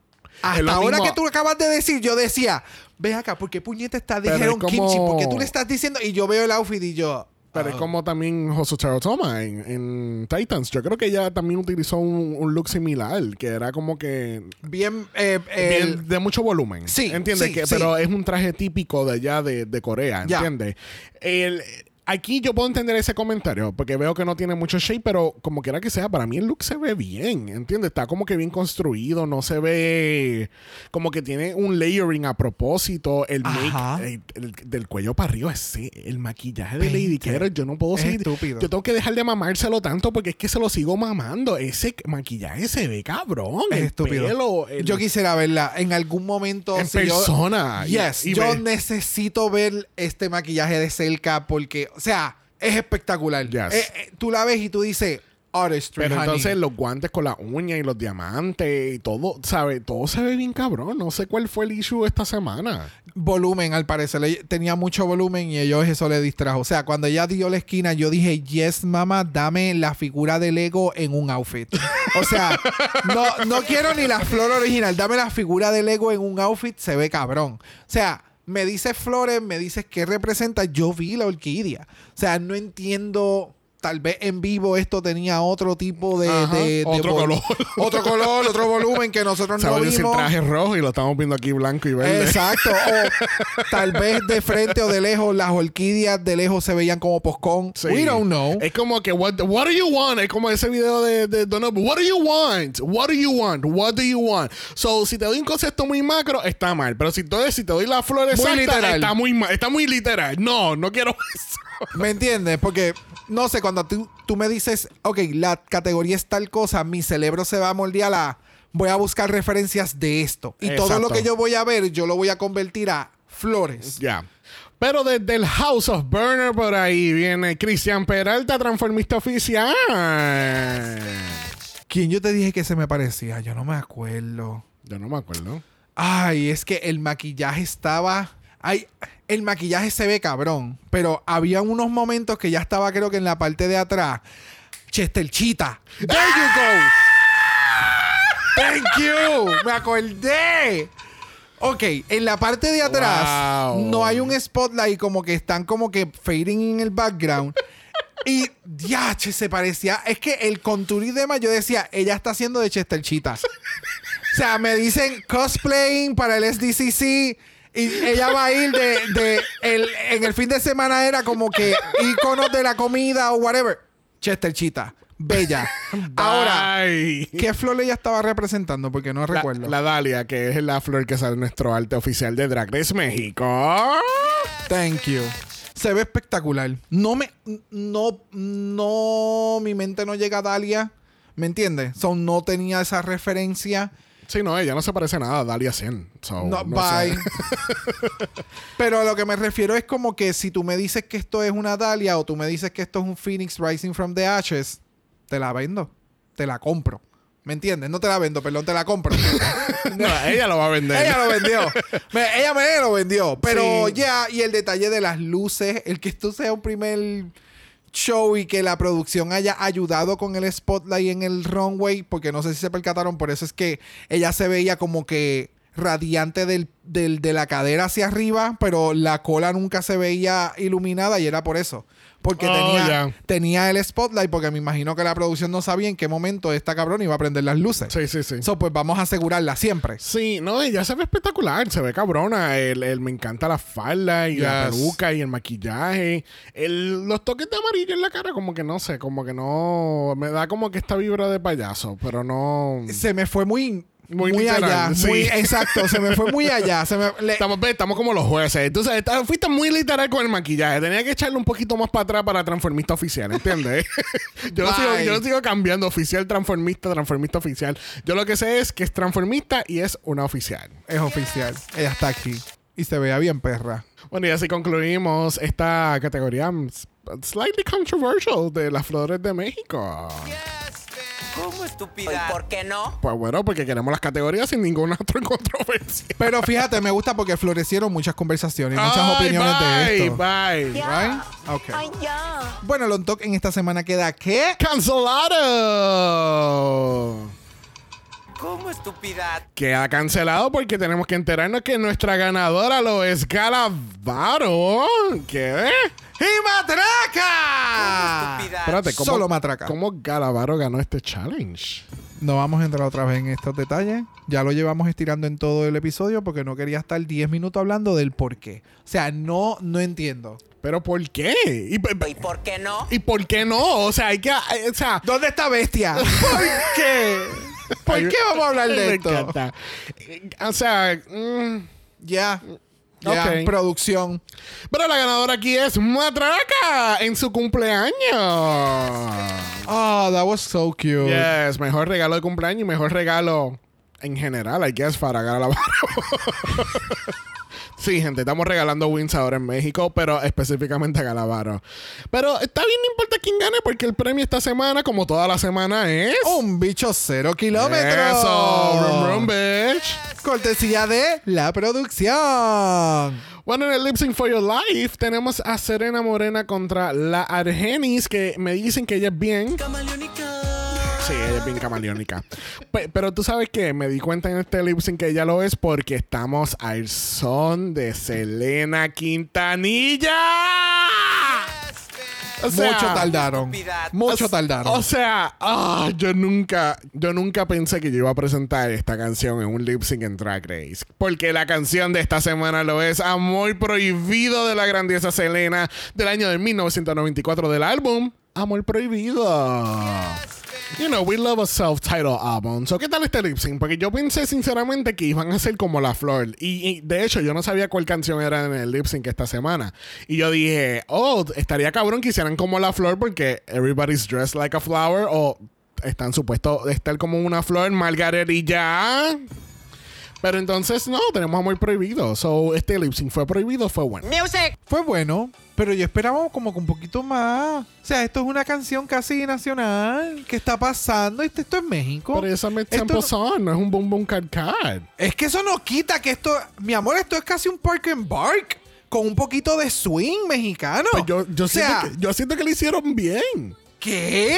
Hasta ahora mismo. que tú acabas de decir, yo decía, ve acá, ¿por qué puñeta está Pero dijeron es como- kimchi? ¿Por qué tú le estás diciendo? Y yo veo el outfit y yo. Pero ah. es como también Hosotaro Toma en, en Titans. Yo creo que ella también utilizó un, un look similar, que era como que Bien, eh, bien- el- de mucho volumen. Sí, ¿Entiendes? sí, que, sí. Pero es un traje típico de allá de, de Corea, Ya. ¿entiendes? El- Aquí yo puedo entender ese comentario, porque veo que no tiene mucho shape, pero como quiera que sea, para mí el look se ve bien, ¿entiendes? Está como que bien construido, no se ve como que tiene un layering a propósito, el make, el- el- del cuello para arriba, ese, el maquillaje de Lady. Kero, yo no puedo Es seguir. estúpido. Yo tengo que dejar de mamárselo tanto porque es que se lo sigo mamando. Ese maquillaje se ve cabrón. es el estúpido. pelo, el- Yo quisiera verla en algún momento. en si yo- persona. Y- Yes, y yo ve- necesito ver este maquillaje de cerca porque, o sea, es espectacular. Yes. Eh, eh, tú la ves y tú dices, artistry, Pero honey". entonces los guantes con la uña y los diamantes y todo, ¿sabes? Todo se ve bien cabrón. No sé cuál fue el issue esta semana. volumen, al parecer. Tenía mucho volumen y ellos eso le distrajo. O sea, cuando ella dio la esquina, yo dije, yes, mamá, dame la figura de Lego en un outfit. O sea, no, no quiero ni la flor original, dame la figura de Lego en un outfit, se ve cabrón. O sea, me dices flores, me dices qué representa, yo vi la orquídea. O sea, no entiendo. Tal vez en vivo esto tenía otro tipo de... Ajá, de- de otro color. Otro color, otro volumen que nosotros Se no vimos. traje rojo y lo estamos viendo aquí blanco y verde. Exacto. O tal vez de frente o de lejos, las orquídeas de lejos se veían como poscón. Sí. We don't know. Es como que, what, what do you want? Es como ese video de, de Donald. What do you want? What do you want? What do you want? So, si te doy un concepto muy macro, está mal. Pero si, te- si te doy la flor exacta, literal. está muy ma- está muy literal. No, no quiero eso. ¿Me entiendes? Porque, no sé, cuando tú, tú me dices, ok, la categoría es tal cosa, mi cerebro se va a moldear a, voy a buscar referencias de esto. Y todo lo que yo voy a ver, yo lo voy a convertir a flores. Ya. Pero desde el House of Burner por ahí viene Cristian Peralta, transformista oficial. ¿Quién yo te dije que se me parecía? Yo no me acuerdo. Yo no me acuerdo. Ay, es que el maquillaje estaba. Ay, el maquillaje se ve cabrón. Pero había unos momentos que ya estaba, creo que en la parte de atrás. Chester Chita. There you go. Thank you. Me acordé. Ok, en la parte de atrás Wow. no hay un spotlight como que están como que fading en el background. Y diache, se parecía. Es que el contour y demás, yo decía, ella está haciendo de Chester. O sea, me dicen cosplaying para el SDCC y ella va a ir de, de el, en el fin de semana era como que iconos de la comida o whatever. Chesterchita. Bella. Ahora. ¿qué flor ella estaba representando? Porque no La, recuerdo. la Dalia, que es la flor que sale en nuestro arte oficial de Drag Race México. Thank you. Se ve espectacular. No me. No. No. Mi mente no llega a Dalia. ¿Me entiendes? So, no tenía esa referencia. Sí, no, ella no se parece nada a Dalia 100. So, No, no bye. sé. Pero a lo que me refiero es como que si tú me dices que esto es una Dalia o tú me dices que esto es un Phoenix Rising from the Ashes, te la vendo. Te la compro. ¿Me entiendes? No te la vendo, perdón, te la compro. No, ella lo va a vender. ella lo vendió. Me- ella me lo vendió. Pero Sí. ya, y el detalle de las luces, el que esto sea un primer show y que la producción haya ayudado con el spotlight en el runway, porque no sé si se percataron, por eso es que ella se veía como que radiante del, del- de la cadera hacia arriba, pero la cola nunca se veía iluminada y era por eso. Porque Oh, tenía, tenía el spotlight, porque me imagino que la producción no sabía en qué momento esta cabrón iba a prender las luces. Sí, sí, sí. So, pues vamos a asegurarla siempre. Sí, no, ella se ve espectacular, se ve cabrona. El, el- me encanta la falda y la peluca y el maquillaje. El- los toques de amarillo en la cara, como que no sé, como que no. Me da como que esta vibra de payaso, pero no. se me fue muy Muy muy, literal, allá sí. muy exacto se me fue muy allá se me, le- Estamos, estamos como los jueces. Entonces, está- fuiste muy literal con el maquillaje. Tenía que echarle un poquito más para atrás para transformista oficial, ¿entiendes? yo, lo sigo, yo lo sigo cambiando. Oficial, transformista, transformista oficial. Yo lo que sé es que es transformista y es una oficial. es oficial ella está aquí y se veía bien perra Bueno, y así concluimos esta categoría mm, slightly controversial de las flores de México. ¿Cómo ¿Y estúpida? por qué no? Pues bueno, porque queremos las categorías sin ninguna otra controversia. pero fíjate me gusta porque florecieron muchas conversaciones muchas Ay, opiniones bye, de esto Bye. right okay Ay, ya. bueno el talk en esta semana queda ¿qué? ¡Cancelado! ¿Cómo estúpida? Queda cancelado porque tenemos que enterarnos que nuestra ganadora lo es Galavaro. ¿Qué? ¡Y matraca! Estúpida. Espérate, ¿cómo, Solo matraca. ¿cómo Galavaro ganó este challenge? No vamos a entrar otra vez en estos detalles. Ya lo llevamos estirando en todo el episodio porque no quería estar 10 minutos hablando del por qué. O sea, no, no entiendo. ¿Pero por qué? ¿Y, ¿Y por qué no? ¿Y por qué no? O sea, hay que... eh, O sea, ¿Dónde está Bestia? ¿Por qué? ¿Por qué vamos a hablar me de esto? encanta. O sea, mm, Ya. Ya, Ok. producción. pero la ganadora aquí es Matraca en su cumpleaños. Oh, that was so cute. Yes, mejor regalo de cumpleaños y mejor regalo en general, I guess, para Galavaro. sí, gente, estamos regalando wins ahora en México, pero específicamente a Galavaro. Pero está bien, no importa quién gane, porque el premio esta semana, como toda la semana, es. Un bicho cero kilómetros. Eso, rum, rum, bitch. Cortesía de la producción. Bueno, en el Lip Sync for Your Life tenemos a Serena Morena contra la Argenis, que me dicen que ella es bien. Sí, ella es bien camaleónica. Pe- pero tú sabes que me di cuenta en este lip sync que ella lo es porque estamos al son de Selena Quintanilla. O sea, Mucho tardaron. Mucho o- tardaron. O sea, ah, yo nunca, yo nunca pensé que yo iba a presentar esta canción en un lip sync en Drag Race. Porque la canción de esta semana lo es Amor Prohibido de la grandiosa Selena del año de 1994 del álbum Amor Prohibido. You know, we love a self-titled album. So, ¿qué tal este lip sync? Porque yo pensé sinceramente que iban a ser como La Flor. Y, y, de hecho, yo no sabía cuál canción era en el lip sync esta semana. Y yo dije, oh, estaría cabrón que hicieran como La Flor porque everybody's dressed like a flower o están supuestos de estar como una flor, Margaret y ya. Pero entonces, no, tenemos amor prohibido. So, este lip sync fue prohibido, fue bueno. Music. Fue bueno, pero yo esperaba como que un poquito más. O sea, esto es una canción casi nacional. ¿Qué está pasando? Esto, esto es México. Pero esa me no- no es un boom boom card card. Es que eso no quita que esto. Mi amor, esto es casi un park and bark. Con un poquito de swing mexicano. Pues yo, yo, o sea, siento que, yo siento que lo hicieron bien. ¿Qué?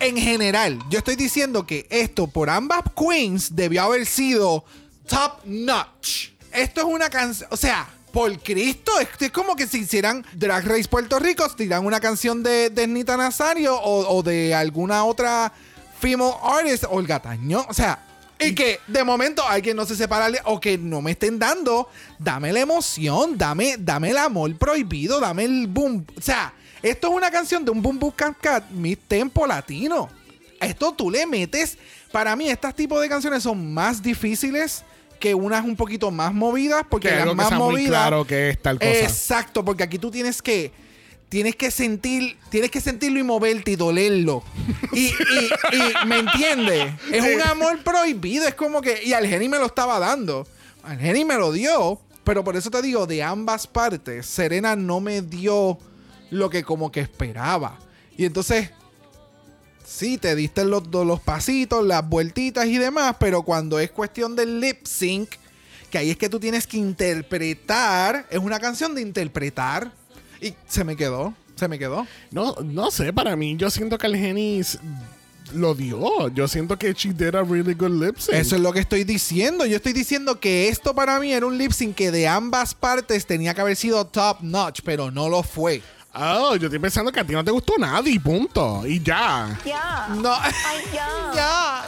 En general, yo estoy diciendo que esto por ambas queens debió haber sido top notch. Esto es una canción, o sea, por Cristo, esto es como que si hicieran Drag Race Puerto Rico, tiran una canción de, de Nita Nazario o, o de alguna otra female artist, Olga Tañón, o sea, y que de momento alguien no se separa o que no me estén dando, dame la emoción, dame, dame el amor prohibido, dame el boom, o sea, Esto es una canción de un Boom Boom Cat Cat, mi tempo latino. Esto tú le metes. Para mí, estos tipos de canciones son más difíciles que unas un poquito más movidas, porque Que las que más sea muy movidas. claro que es tal cosa. Exacto, porque aquí tú tienes que. Tienes que sentir, tienes que sentirlo y moverte y dolerlo. Y, y, y ¿me entiendes? Es un amor prohibido. Es como que. Y al Geni me lo estaba dando. Al Geni me lo dio. Pero por eso te digo, de ambas partes, Serena no me dio lo que como que esperaba. Y entonces, sí, te diste los, los pasitos, las vueltitas y demás, pero cuando es cuestión del lip sync, que ahí es que tú tienes que interpretar, es una canción de interpretar, y se me quedó, se me quedó. No, no sé, para mí, yo siento que el Genis lo dio. Yo siento que she did a really good lip sync. Eso es lo que estoy diciendo. Yo estoy diciendo que esto para mí era un lip sync que de ambas partes tenía que haber sido top notch, pero no lo fue. Oh, yo estoy pensando que a ti no te gustó nada y punto. Y ya. Ya. No. Ay, ya. ya.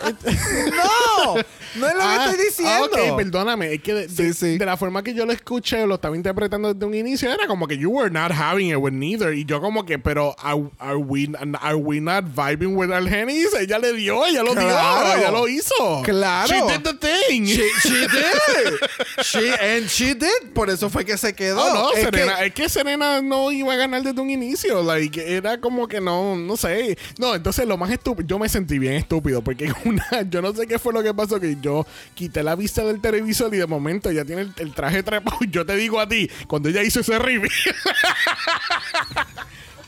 No. No es lo Ah, que estoy diciendo. ah, ok, perdóname. Es que de, de- Sí, de la forma que yo lo escuché, lo estaba interpretando desde un inicio, era como que you were not having it with neither. Y yo como que, pero are, are we, are we not vibing with our? Ella le dio, ella lo Claro. dio, ella lo hizo. Claro. She did the thing. She, she did. She, and she did. Por eso fue que se quedó. Oh, no, Es Serena, que- es que Serena no iba a ganar desde un inicio. Like, era como que no, no sé. No, entonces lo más estúpido, yo me sentí bien estúpido porque una, yo no sé qué fue lo que pasó, que yo quité la vista del televisor y de momento ya tiene el, el traje trepado. Yo te digo a ti, cuando ella hizo ese reveal,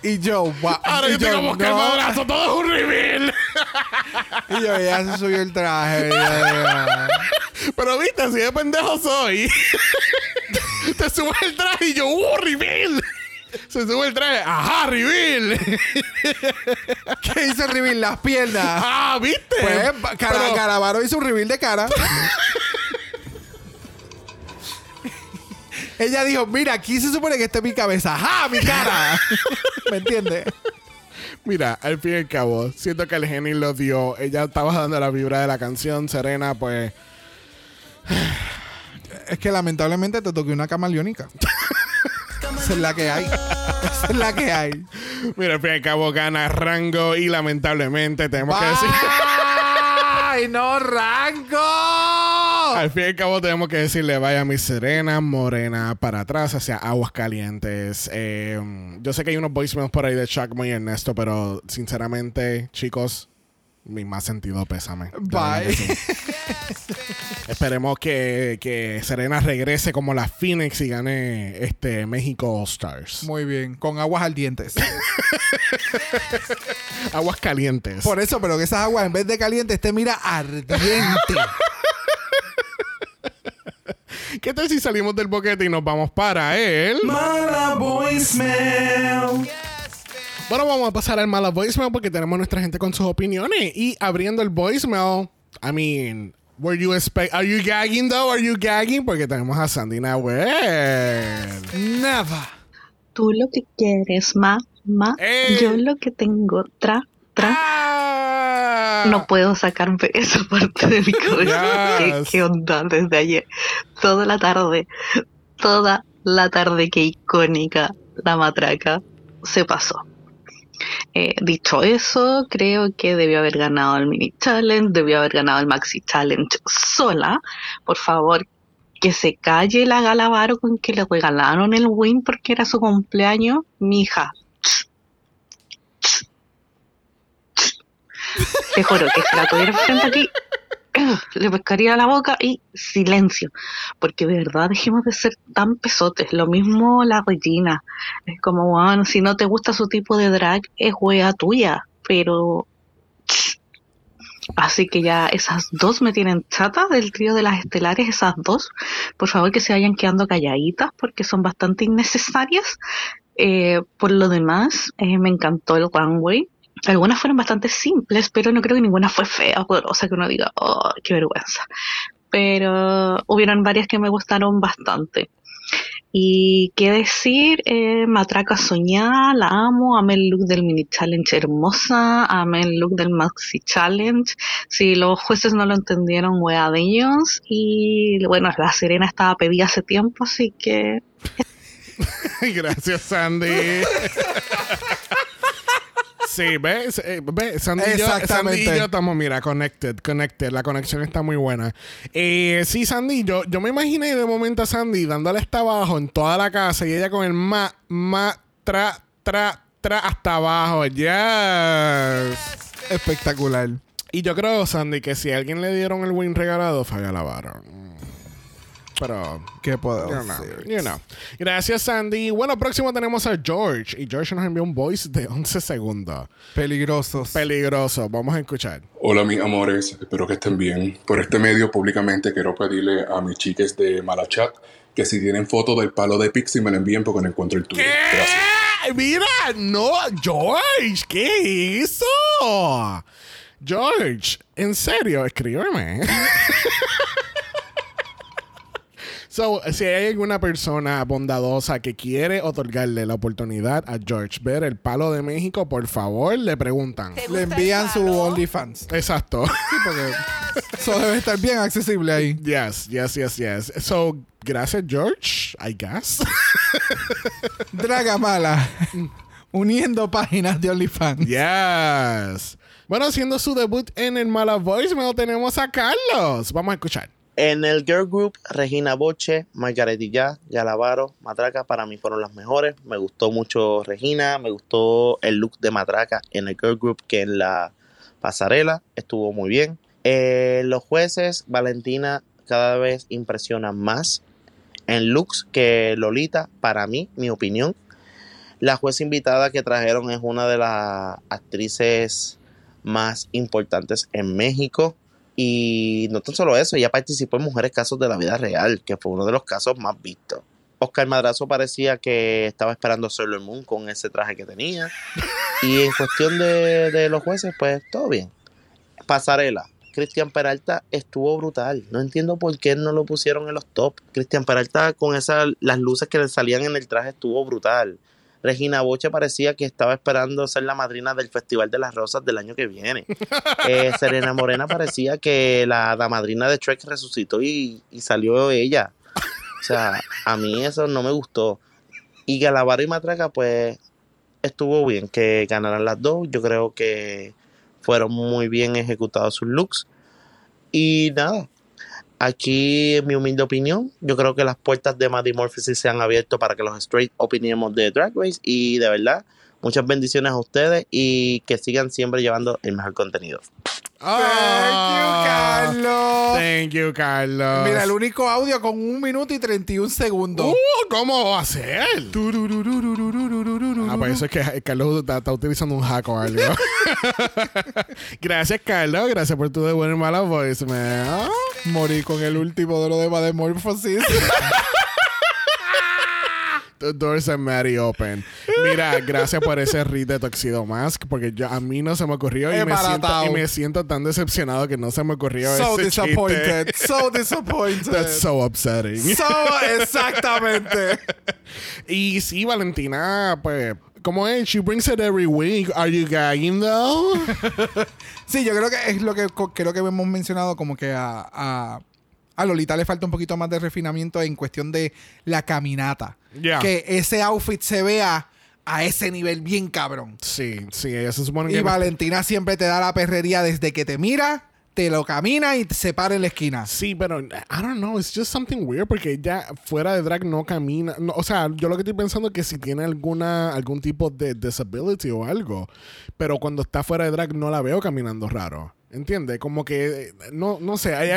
y yo, wow. ahora yo tengo buscar no. madrazo, todo es un reveal. Y yo, ya se subió el traje. ya, Pero viste, así de pendejo soy. te subes el traje y yo, ¡uh, reveal! Se sube el traje, ¡ajá, reveal! ¿Qué hizo el reveal? Las piernas. ¡Ah, viste! Pues, cara, Pero- Caravaro hizo un reveal de cara. Ella dijo, mira, aquí se supone que esté mi cabeza. ¡Ajá, mi cara! ¿Me entiendes? Mira, al fin y al cabo, siento que el genio lo dio. Ella estaba dando la vibra de la canción. Serena, pues. Es que lamentablemente te toqué una camaleónica. Esa es la que hay. Esa es la que hay. Mira, al fin y al cabo gana Rango. Y lamentablemente tenemos que decir. ¡Ay, no, Rango! Al fin y al cabo tenemos que decirle vaya mi Serena Morena para atrás hacia Aguas Calientes. Eh, yo sé que hay unos voicemails por ahí de Chuck y Ernesto, pero sinceramente, chicos, mi más sentido pésame. Bye. Esperemos que, que Serena regrese como la Phoenix y gane este México All Stars. Muy bien, con aguas ardientes. Aguas Calientes. Por eso, pero que esas aguas en vez de caliente esté, mira, ardiente. ¿Qué tal si salimos del boquete y nos vamos para él? Mala voicemail. Bueno, vamos a pasar al mala voicemail porque tenemos nuestra gente con sus opiniones. Y abriendo el voicemail, I mean, were you expect are you gagging though? Are you gagging? Porque tenemos a Sandy Nahuel. Nada. Tú lo que quieres, ma, ma. ¡Ey! Yo lo que tengo, tra, tra. Ah. No puedo sacarme esa parte de mi cabeza. ¿Qué, Yes. qué onda desde ayer? Toda la tarde, toda la tarde que icónica la matraca se pasó. Eh, dicho eso, creo que debió haber ganado el mini challenge, debió haber ganado el maxi challenge sola. Por favor, que se calle la Galavaro con que le regalaron el win porque era su cumpleaños. Mija, te juro que si la tuviera frente aquí, le pescaría la boca y silencio. Porque de verdad dejemos de ser tan pesotes. Lo mismo la Regina. Es como, bueno, si no te gusta su tipo de drag, es wea tuya. Pero. Así que ya esas dos me tienen chata del trío de las estelares, esas dos. Por favor que se vayan quedando calladitas porque son bastante innecesarias. Eh, por lo demás, eh, me encantó el runway. Algunas fueron bastante simples, pero no creo que ninguna fue fea o poderosa que uno diga, oh, qué vergüenza. Pero hubieron varias que me gustaron bastante. Y qué decir, eh, Matraca Soñada, la amo, amé el look del mini challenge hermosa, amé el look del maxi challenge. Si los jueces no lo entendieron, wea de ellos. Y bueno, la Serena estaba pedida hace tiempo, así que Gracias, Sandy. Sí, ¿ves? Eh, ve, Sandy, y yo. Sandy y yo estamos, mira, connected, connected. La conexión está muy buena. Eh, sí, Sandy, yo, yo me imaginé de momento a Sandy dándole hasta abajo en toda la casa y ella con el ma, ma, tra, tra, tra hasta abajo. Yes. Espectacular. Y yo creo, Sandy, que si a alguien le dieron el win regalado, fue a Galavaro. Pero ¿Qué puedo You know, you know. Gracias, Sandy. Bueno, próximo tenemos a George. Y George nos envió un voice de 11 segundos. Peligrosos. Peligroso. Vamos a escuchar. Hola mis amores, espero que estén bien. Por este medio públicamente quiero pedirle a mis chiques de Malachat que si tienen foto del palo de Pixie me la envíen porque no encuentro el tuyo. Gracias. Mira, no, George, ¿qué eso? George, en serio, escríbeme. So, si hay alguna persona bondadosa que quiere otorgarle la oportunidad a George ver el palo de México, por favor, le preguntan. ¿Te Le envían su? OnlyFans. Exacto. Porque eso debe estar bien accesible ahí. yes, yes, yes, yes. So, gracias, George, I guess. Dragamala. Uniendo páginas de OnlyFans. yes. Bueno, haciendo su debut en el Mala Voicemail, tenemos a Carlos. Vamos a escuchar. En el Girl Group, Regina Boche, Margaret Díaz, Galavaro, Matraca, para mí fueron las mejores. Me gustó mucho Regina, me gustó el look de Matraca en el Girl Group que en la pasarela. Estuvo muy bien. Eh, los jueces, Valentina cada vez impresiona más en looks que Lolita, para mí, mi opinión. La jueza invitada que trajeron es una de las actrices más importantes en México. Y no tan solo eso, ella participó en Mujeres Casos de la Vida Real, que fue uno de los casos más vistos. Oscar Madrazo parecía que está esperando Sailor Moon con ese traje que tenía. Y en cuestión de, de los jueces, pues todo bien. Pasarela. Cristian Peralta estuvo brutal. No entiendo por qué no lo pusieron en los top. Cristian Peralta con esas las luces que le salían en el traje estuvo brutal. Regina Boche parecía que estaba esperando ser la madrina del Festival de las Rosas del año que viene. Eh, Serena Morena parecía que la, la madrina de Trek resucitó y, y salió ella. O sea, a mí eso no me gustó. Y Galavaro y Matraca, pues, estuvo bien que ganaran las dos. Yo creo que fueron muy bien ejecutados sus looks. Y nada, aquí en mi humilde opinión, yo creo que las puertas de Maddie Morphesis se han abierto para que los straight opinemos de Drag Race. Y de verdad, muchas bendiciones a ustedes y que sigan siempre llevando el mejor contenido. Ah, Thank you, Carlos. Thank you, Carlos. Mira, el único audio con un minuto y 31 segundos. Uh, ¿Cómo va a ser? Ah, pues eso es que Carlos está, está utilizando un hack o algo. gracias, Carlos. Gracias por tu de buena y mala voicemail. Morí con el último de lo de Mademorphosis. The doors are very open. Mira, gracias por ese read de Toxido Mask, porque yo, a mí no se me ocurrió y me, siento, baratao. y me siento tan decepcionado que no se me ocurrió so ese disappointed. chiste. So disappointed. That's so upsetting. So, exactamente. y sí, Valentina, pues, como es? She brings it every week. Are you gagging though? Sí, yo creo que es lo que creo que hemos mencionado como que a, a, a Lolita le falta un poquito más de refinamiento en cuestión de la caminata. Yeah. Que ese outfit se vea a ese nivel bien cabrón. sí, sí, ella se supone Y que... Valentina siempre te da la perrería desde que te mira, te lo camina y se para en la esquina. Sí, pero I don't know, it's just something weird porque ella fuera de drag no camina. No, o sea, yo lo que estoy pensando es que si tiene alguna algún tipo de disability o algo, pero cuando está fuera de drag no la veo caminando raro. ¿Entiendes? Como que eh, no no sé, hay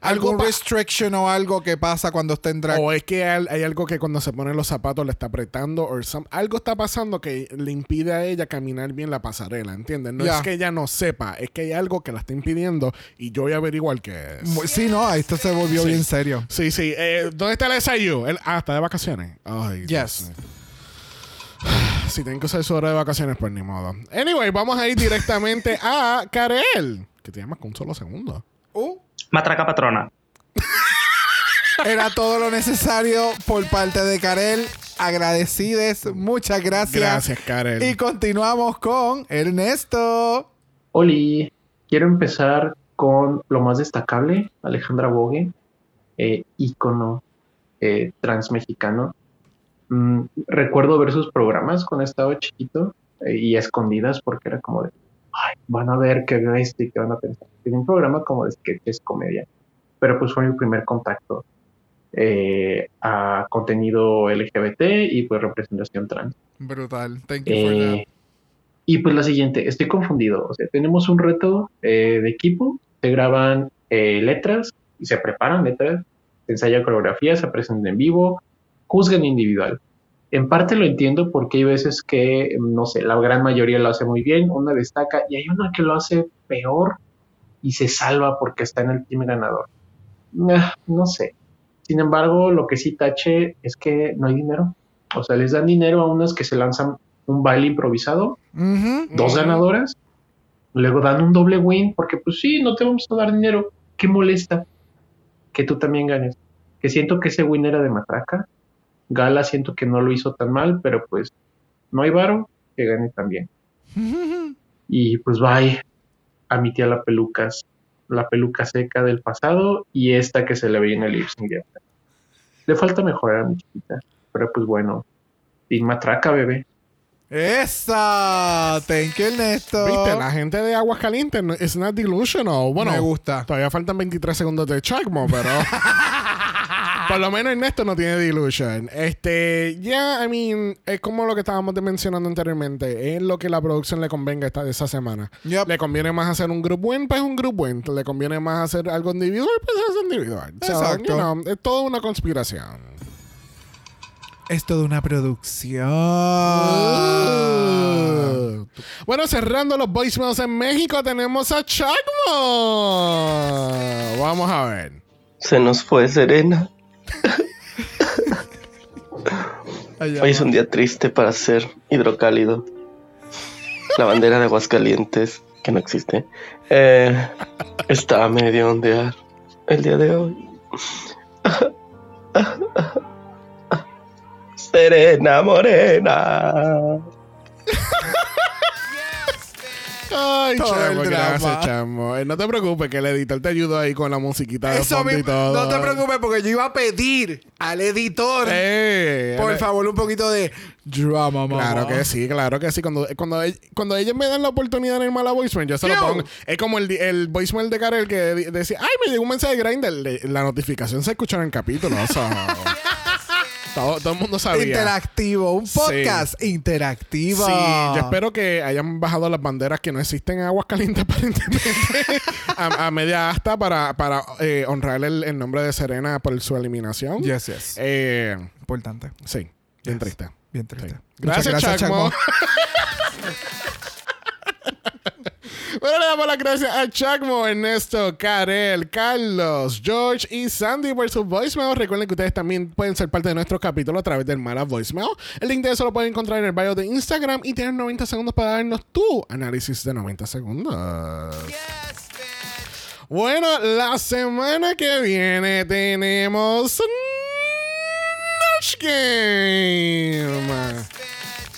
algo, restriction o algo que pasa cuando está en drag. o es que hay, hay algo que cuando se ponen los zapatos le está apretando o algo está pasando que le impide a ella caminar bien la pasarela, ¿entiendes? No es que ella no sepa, es que hay algo que la está impidiendo y yo voy a averiguar qué es. Sí, no, esto se volvió Sí. bien serio. Sí, sí. Eh, ¿Dónde está el SIU? El, ah, está de vacaciones. Ay, Dios Yes. mío. Si tienen que usar su hora de vacaciones, pues ni modo. Anyway, vamos a ir directamente a Karel. Que te llamas con un solo segundo. Uh, Matraca patrona. era todo lo necesario por parte de Karel. Agradecides. Muchas gracias. Gracias, Karel. Y continuamos con Ernesto. Oli, quiero empezar con lo más destacable, Alejandra Bogue, eh, ícono eh, transmexicano. Mm, recuerdo ver sus programas cuando estaba chiquito eh, y escondidas porque era como de, ay, van a ver que veo esto y que van a pensar. Tiene un programa como de sketches, comedia, pero pues fue mi primer contacto eh, a contenido LGBT y pues representación trans. Brutal. Thank you for that. Eh, y pues la siguiente, estoy confundido. O sea, tenemos un reto eh, de equipo, se graban letras y se preparan letras, se ensaya coreografía, se presentan en vivo, juzgan individual. En parte lo entiendo porque hay veces que, no sé, la gran mayoría lo hace muy bien, una destaca y hay una que lo hace peor y se salva porque está en el team ganador. Ah, No sé. Sin embargo, lo que sí tache es que no hay dinero. O sea, les dan dinero a unas que se lanzan un baile improvisado, dos ganadoras, luego dan un doble win, porque pues sí, no te vamos a dar dinero. ¿Qué molesta? Que tú también ganes. Que siento que ese win era de matraca. Gala siento que no lo hizo tan mal, pero pues no hay varo, que gane también. Y pues bye a mi tía la pelucas, la peluca seca del pasado y esta que se le veía en el ahora. Le falta mejorar a mi chiquita, pero pues bueno, sin matraca, bebé. ¡Esa! Thank you, Ernesto. Viste, la gente de Aguascalientes no- it's not delusional. Bueno, Me gusta. Todavía faltan 23 segundos de Chacmo, pero. Por lo menos Ernesto no tiene delusion. Este, ya, I mean, es como lo que estábamos mencionando anteriormente. Es lo que la producción le convenga esta, esa semana. Yep. Le conviene más hacer un group win, pues un group win. Le conviene más hacer algo individual, pues es individual. So, Exacto. you know, es toda una conspiración. Es toda una producción. Uh. Bueno, cerrando los voicemails en México, tenemos a Chacmo. Vamos a ver. Se nos fue Serena. Allá Hoy es un día triste para ser hidrocálido. La bandera de Aguascalientes, que no existe, eh, está a medio ondear el día de hoy. Serena Morena. Ay, Todo chamo, el gracias, drama. chamo. Eh, no te preocupes, que el editor te ayudó ahí con la musiquita de Eso fondo y mismo. todo. No te preocupes porque yo iba a pedir al editor, Eh, por favor, un poquito de drama, mamá. Claro que sí, claro que sí. Cuando, cuando, ell- cuando ellos me dan la oportunidad de irme a la voicemail, yo se lo pongo. Es como el, di- el voicemail de Karel que decía, ay, me llegó un mensaje de Grindr. La notificación se escuchó en el capítulo. o sea, todo, todo el mundo sabía. Interactivo, un Sí. podcast interactivo. Sí, yo espero que hayan bajado las banderas que no existen en Aguascalientes aparentemente a, a media asta para, para eh, honrar el, el nombre de Serena por su eliminación. Yes, yes. Eh, Importante. sí, bien triste. Bien triste. Sí. Gracias, Chacmo. Bueno, le damos las gracias a Chacmo, Ernesto, Karel, Carlos, George y Sandy por sus voicemail. Recuerden que ustedes también pueden ser parte de nuestros capítulos a través del Mala Voicemail. El link de eso lo pueden encontrar en el bio de Instagram y tienes 90 segundos para darnos tu análisis de 90 segundos. Bueno, la semana que viene tenemos Notch Game.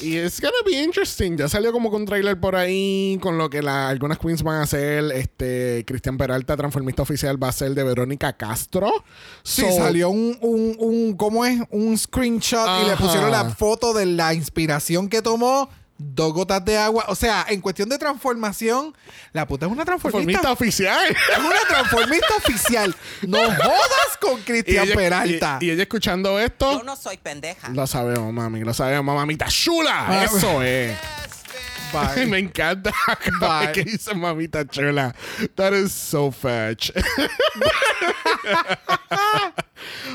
Y es gonna be interesting. Ya salió como con un trailer por ahí con lo que la- algunas queens van a hacer. Este Cristian Peralta, transformista oficial, va a ser de Verónica Castro. Sí, So- salió un, un, un, ¿cómo es? Un screenshot y le pusieron la foto de la inspiración que tomó. Dos gotas de agua. O sea, en cuestión de transformación, la puta es una transformista transformista. oficial. Es una transformista oficial. No jodas con y, Cristian ella, Peralta. y- y ella escuchando esto. Yo no soy pendeja. Lo sabemos, mami. Lo sabemos, mamita chula. Ah, Eso es. Bye. Me encanta Bye. que dice mamita chula. That is so fetch.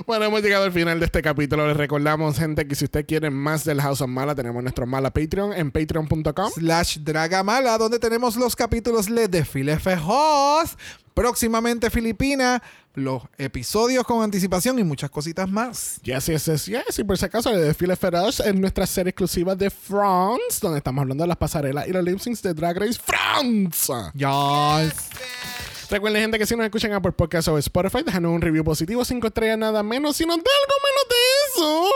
bueno, hemos llegado al final de este capítulo. Les recordamos, gente, que si usted quiere más del House of Mala, tenemos nuestro Mala Patreon en patreon.com. slash Dragamala, donde tenemos los capítulos de Desfile Fejos, próximamente Filipina, los episodios con anticipación y muchas cositas más. Yes, yes, yes, yes. Y por si acaso, el desfile feroz es nuestra serie exclusiva de France, donde estamos hablando de las pasarelas y los lip syncs de Drag Race France. Yes. Recuerden, gente, que si nos escuchan por Podcast o Spotify, déjanos un review positivo, cinco estrellas, nada menos. Si nos da algo menos de eso,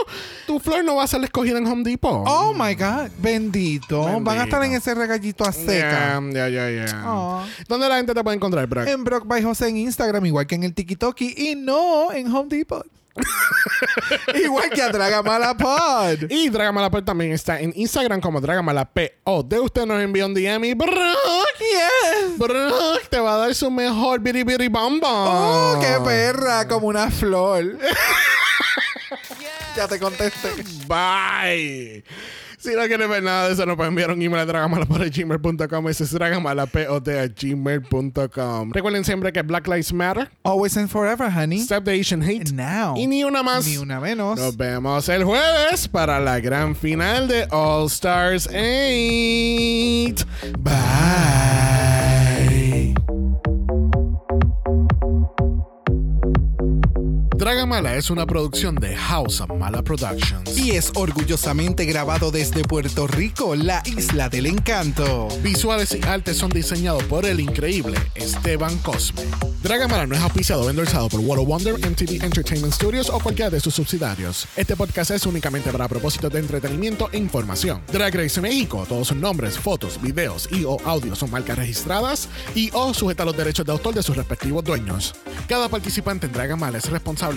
tu flor no va a ser escogida en Home Depot. Oh my God, bendito. Van a estar en ese regallito a seca. Ya, ya, ya. Oh. ¿Dónde la gente te puede encontrar, Brock? En Brock by José en Instagram, igual que en el TikTok y no en Home Depot. Igual que a Dragamala Pod. Y Dragamalapod también está en Instagram como Dragamalapod. De usted nos envía un DM y Brock, Yes. Brock te va a dar su mejor biri biri bamba. Oh, qué perra, como una flor. ya te contesté. Bye. Si no quieres ver nada de eso, nos pueden enviar un email a dragamalapod.gmail.com. Ese es dragamalapod.gmail.com. Recuerden siempre que Black Lives Matter. Always and forever, honey. Stop the Asian Hate. And now. Y ni una más. Ni una menos. Nos vemos el jueves para la gran final de All Stars 8. Bye. Dragamala es una producción de House of Mala Productions. Y es orgullosamente grabado desde Puerto Rico, la isla del encanto. Visuales y artes son diseñados por el increíble Esteban Cosme. Dragamala no es auspiciado o endorsado por of Wonder, MTV Entertainment Studios o cualquiera de sus subsidiarios. Este podcast es únicamente para propósitos de entretenimiento e información. Drag Race México, todos sus nombres, fotos, videos y o audios son marcas registradas y o sujeta a los derechos de autor de sus respectivos dueños. Cada participante en Dragamala es responsable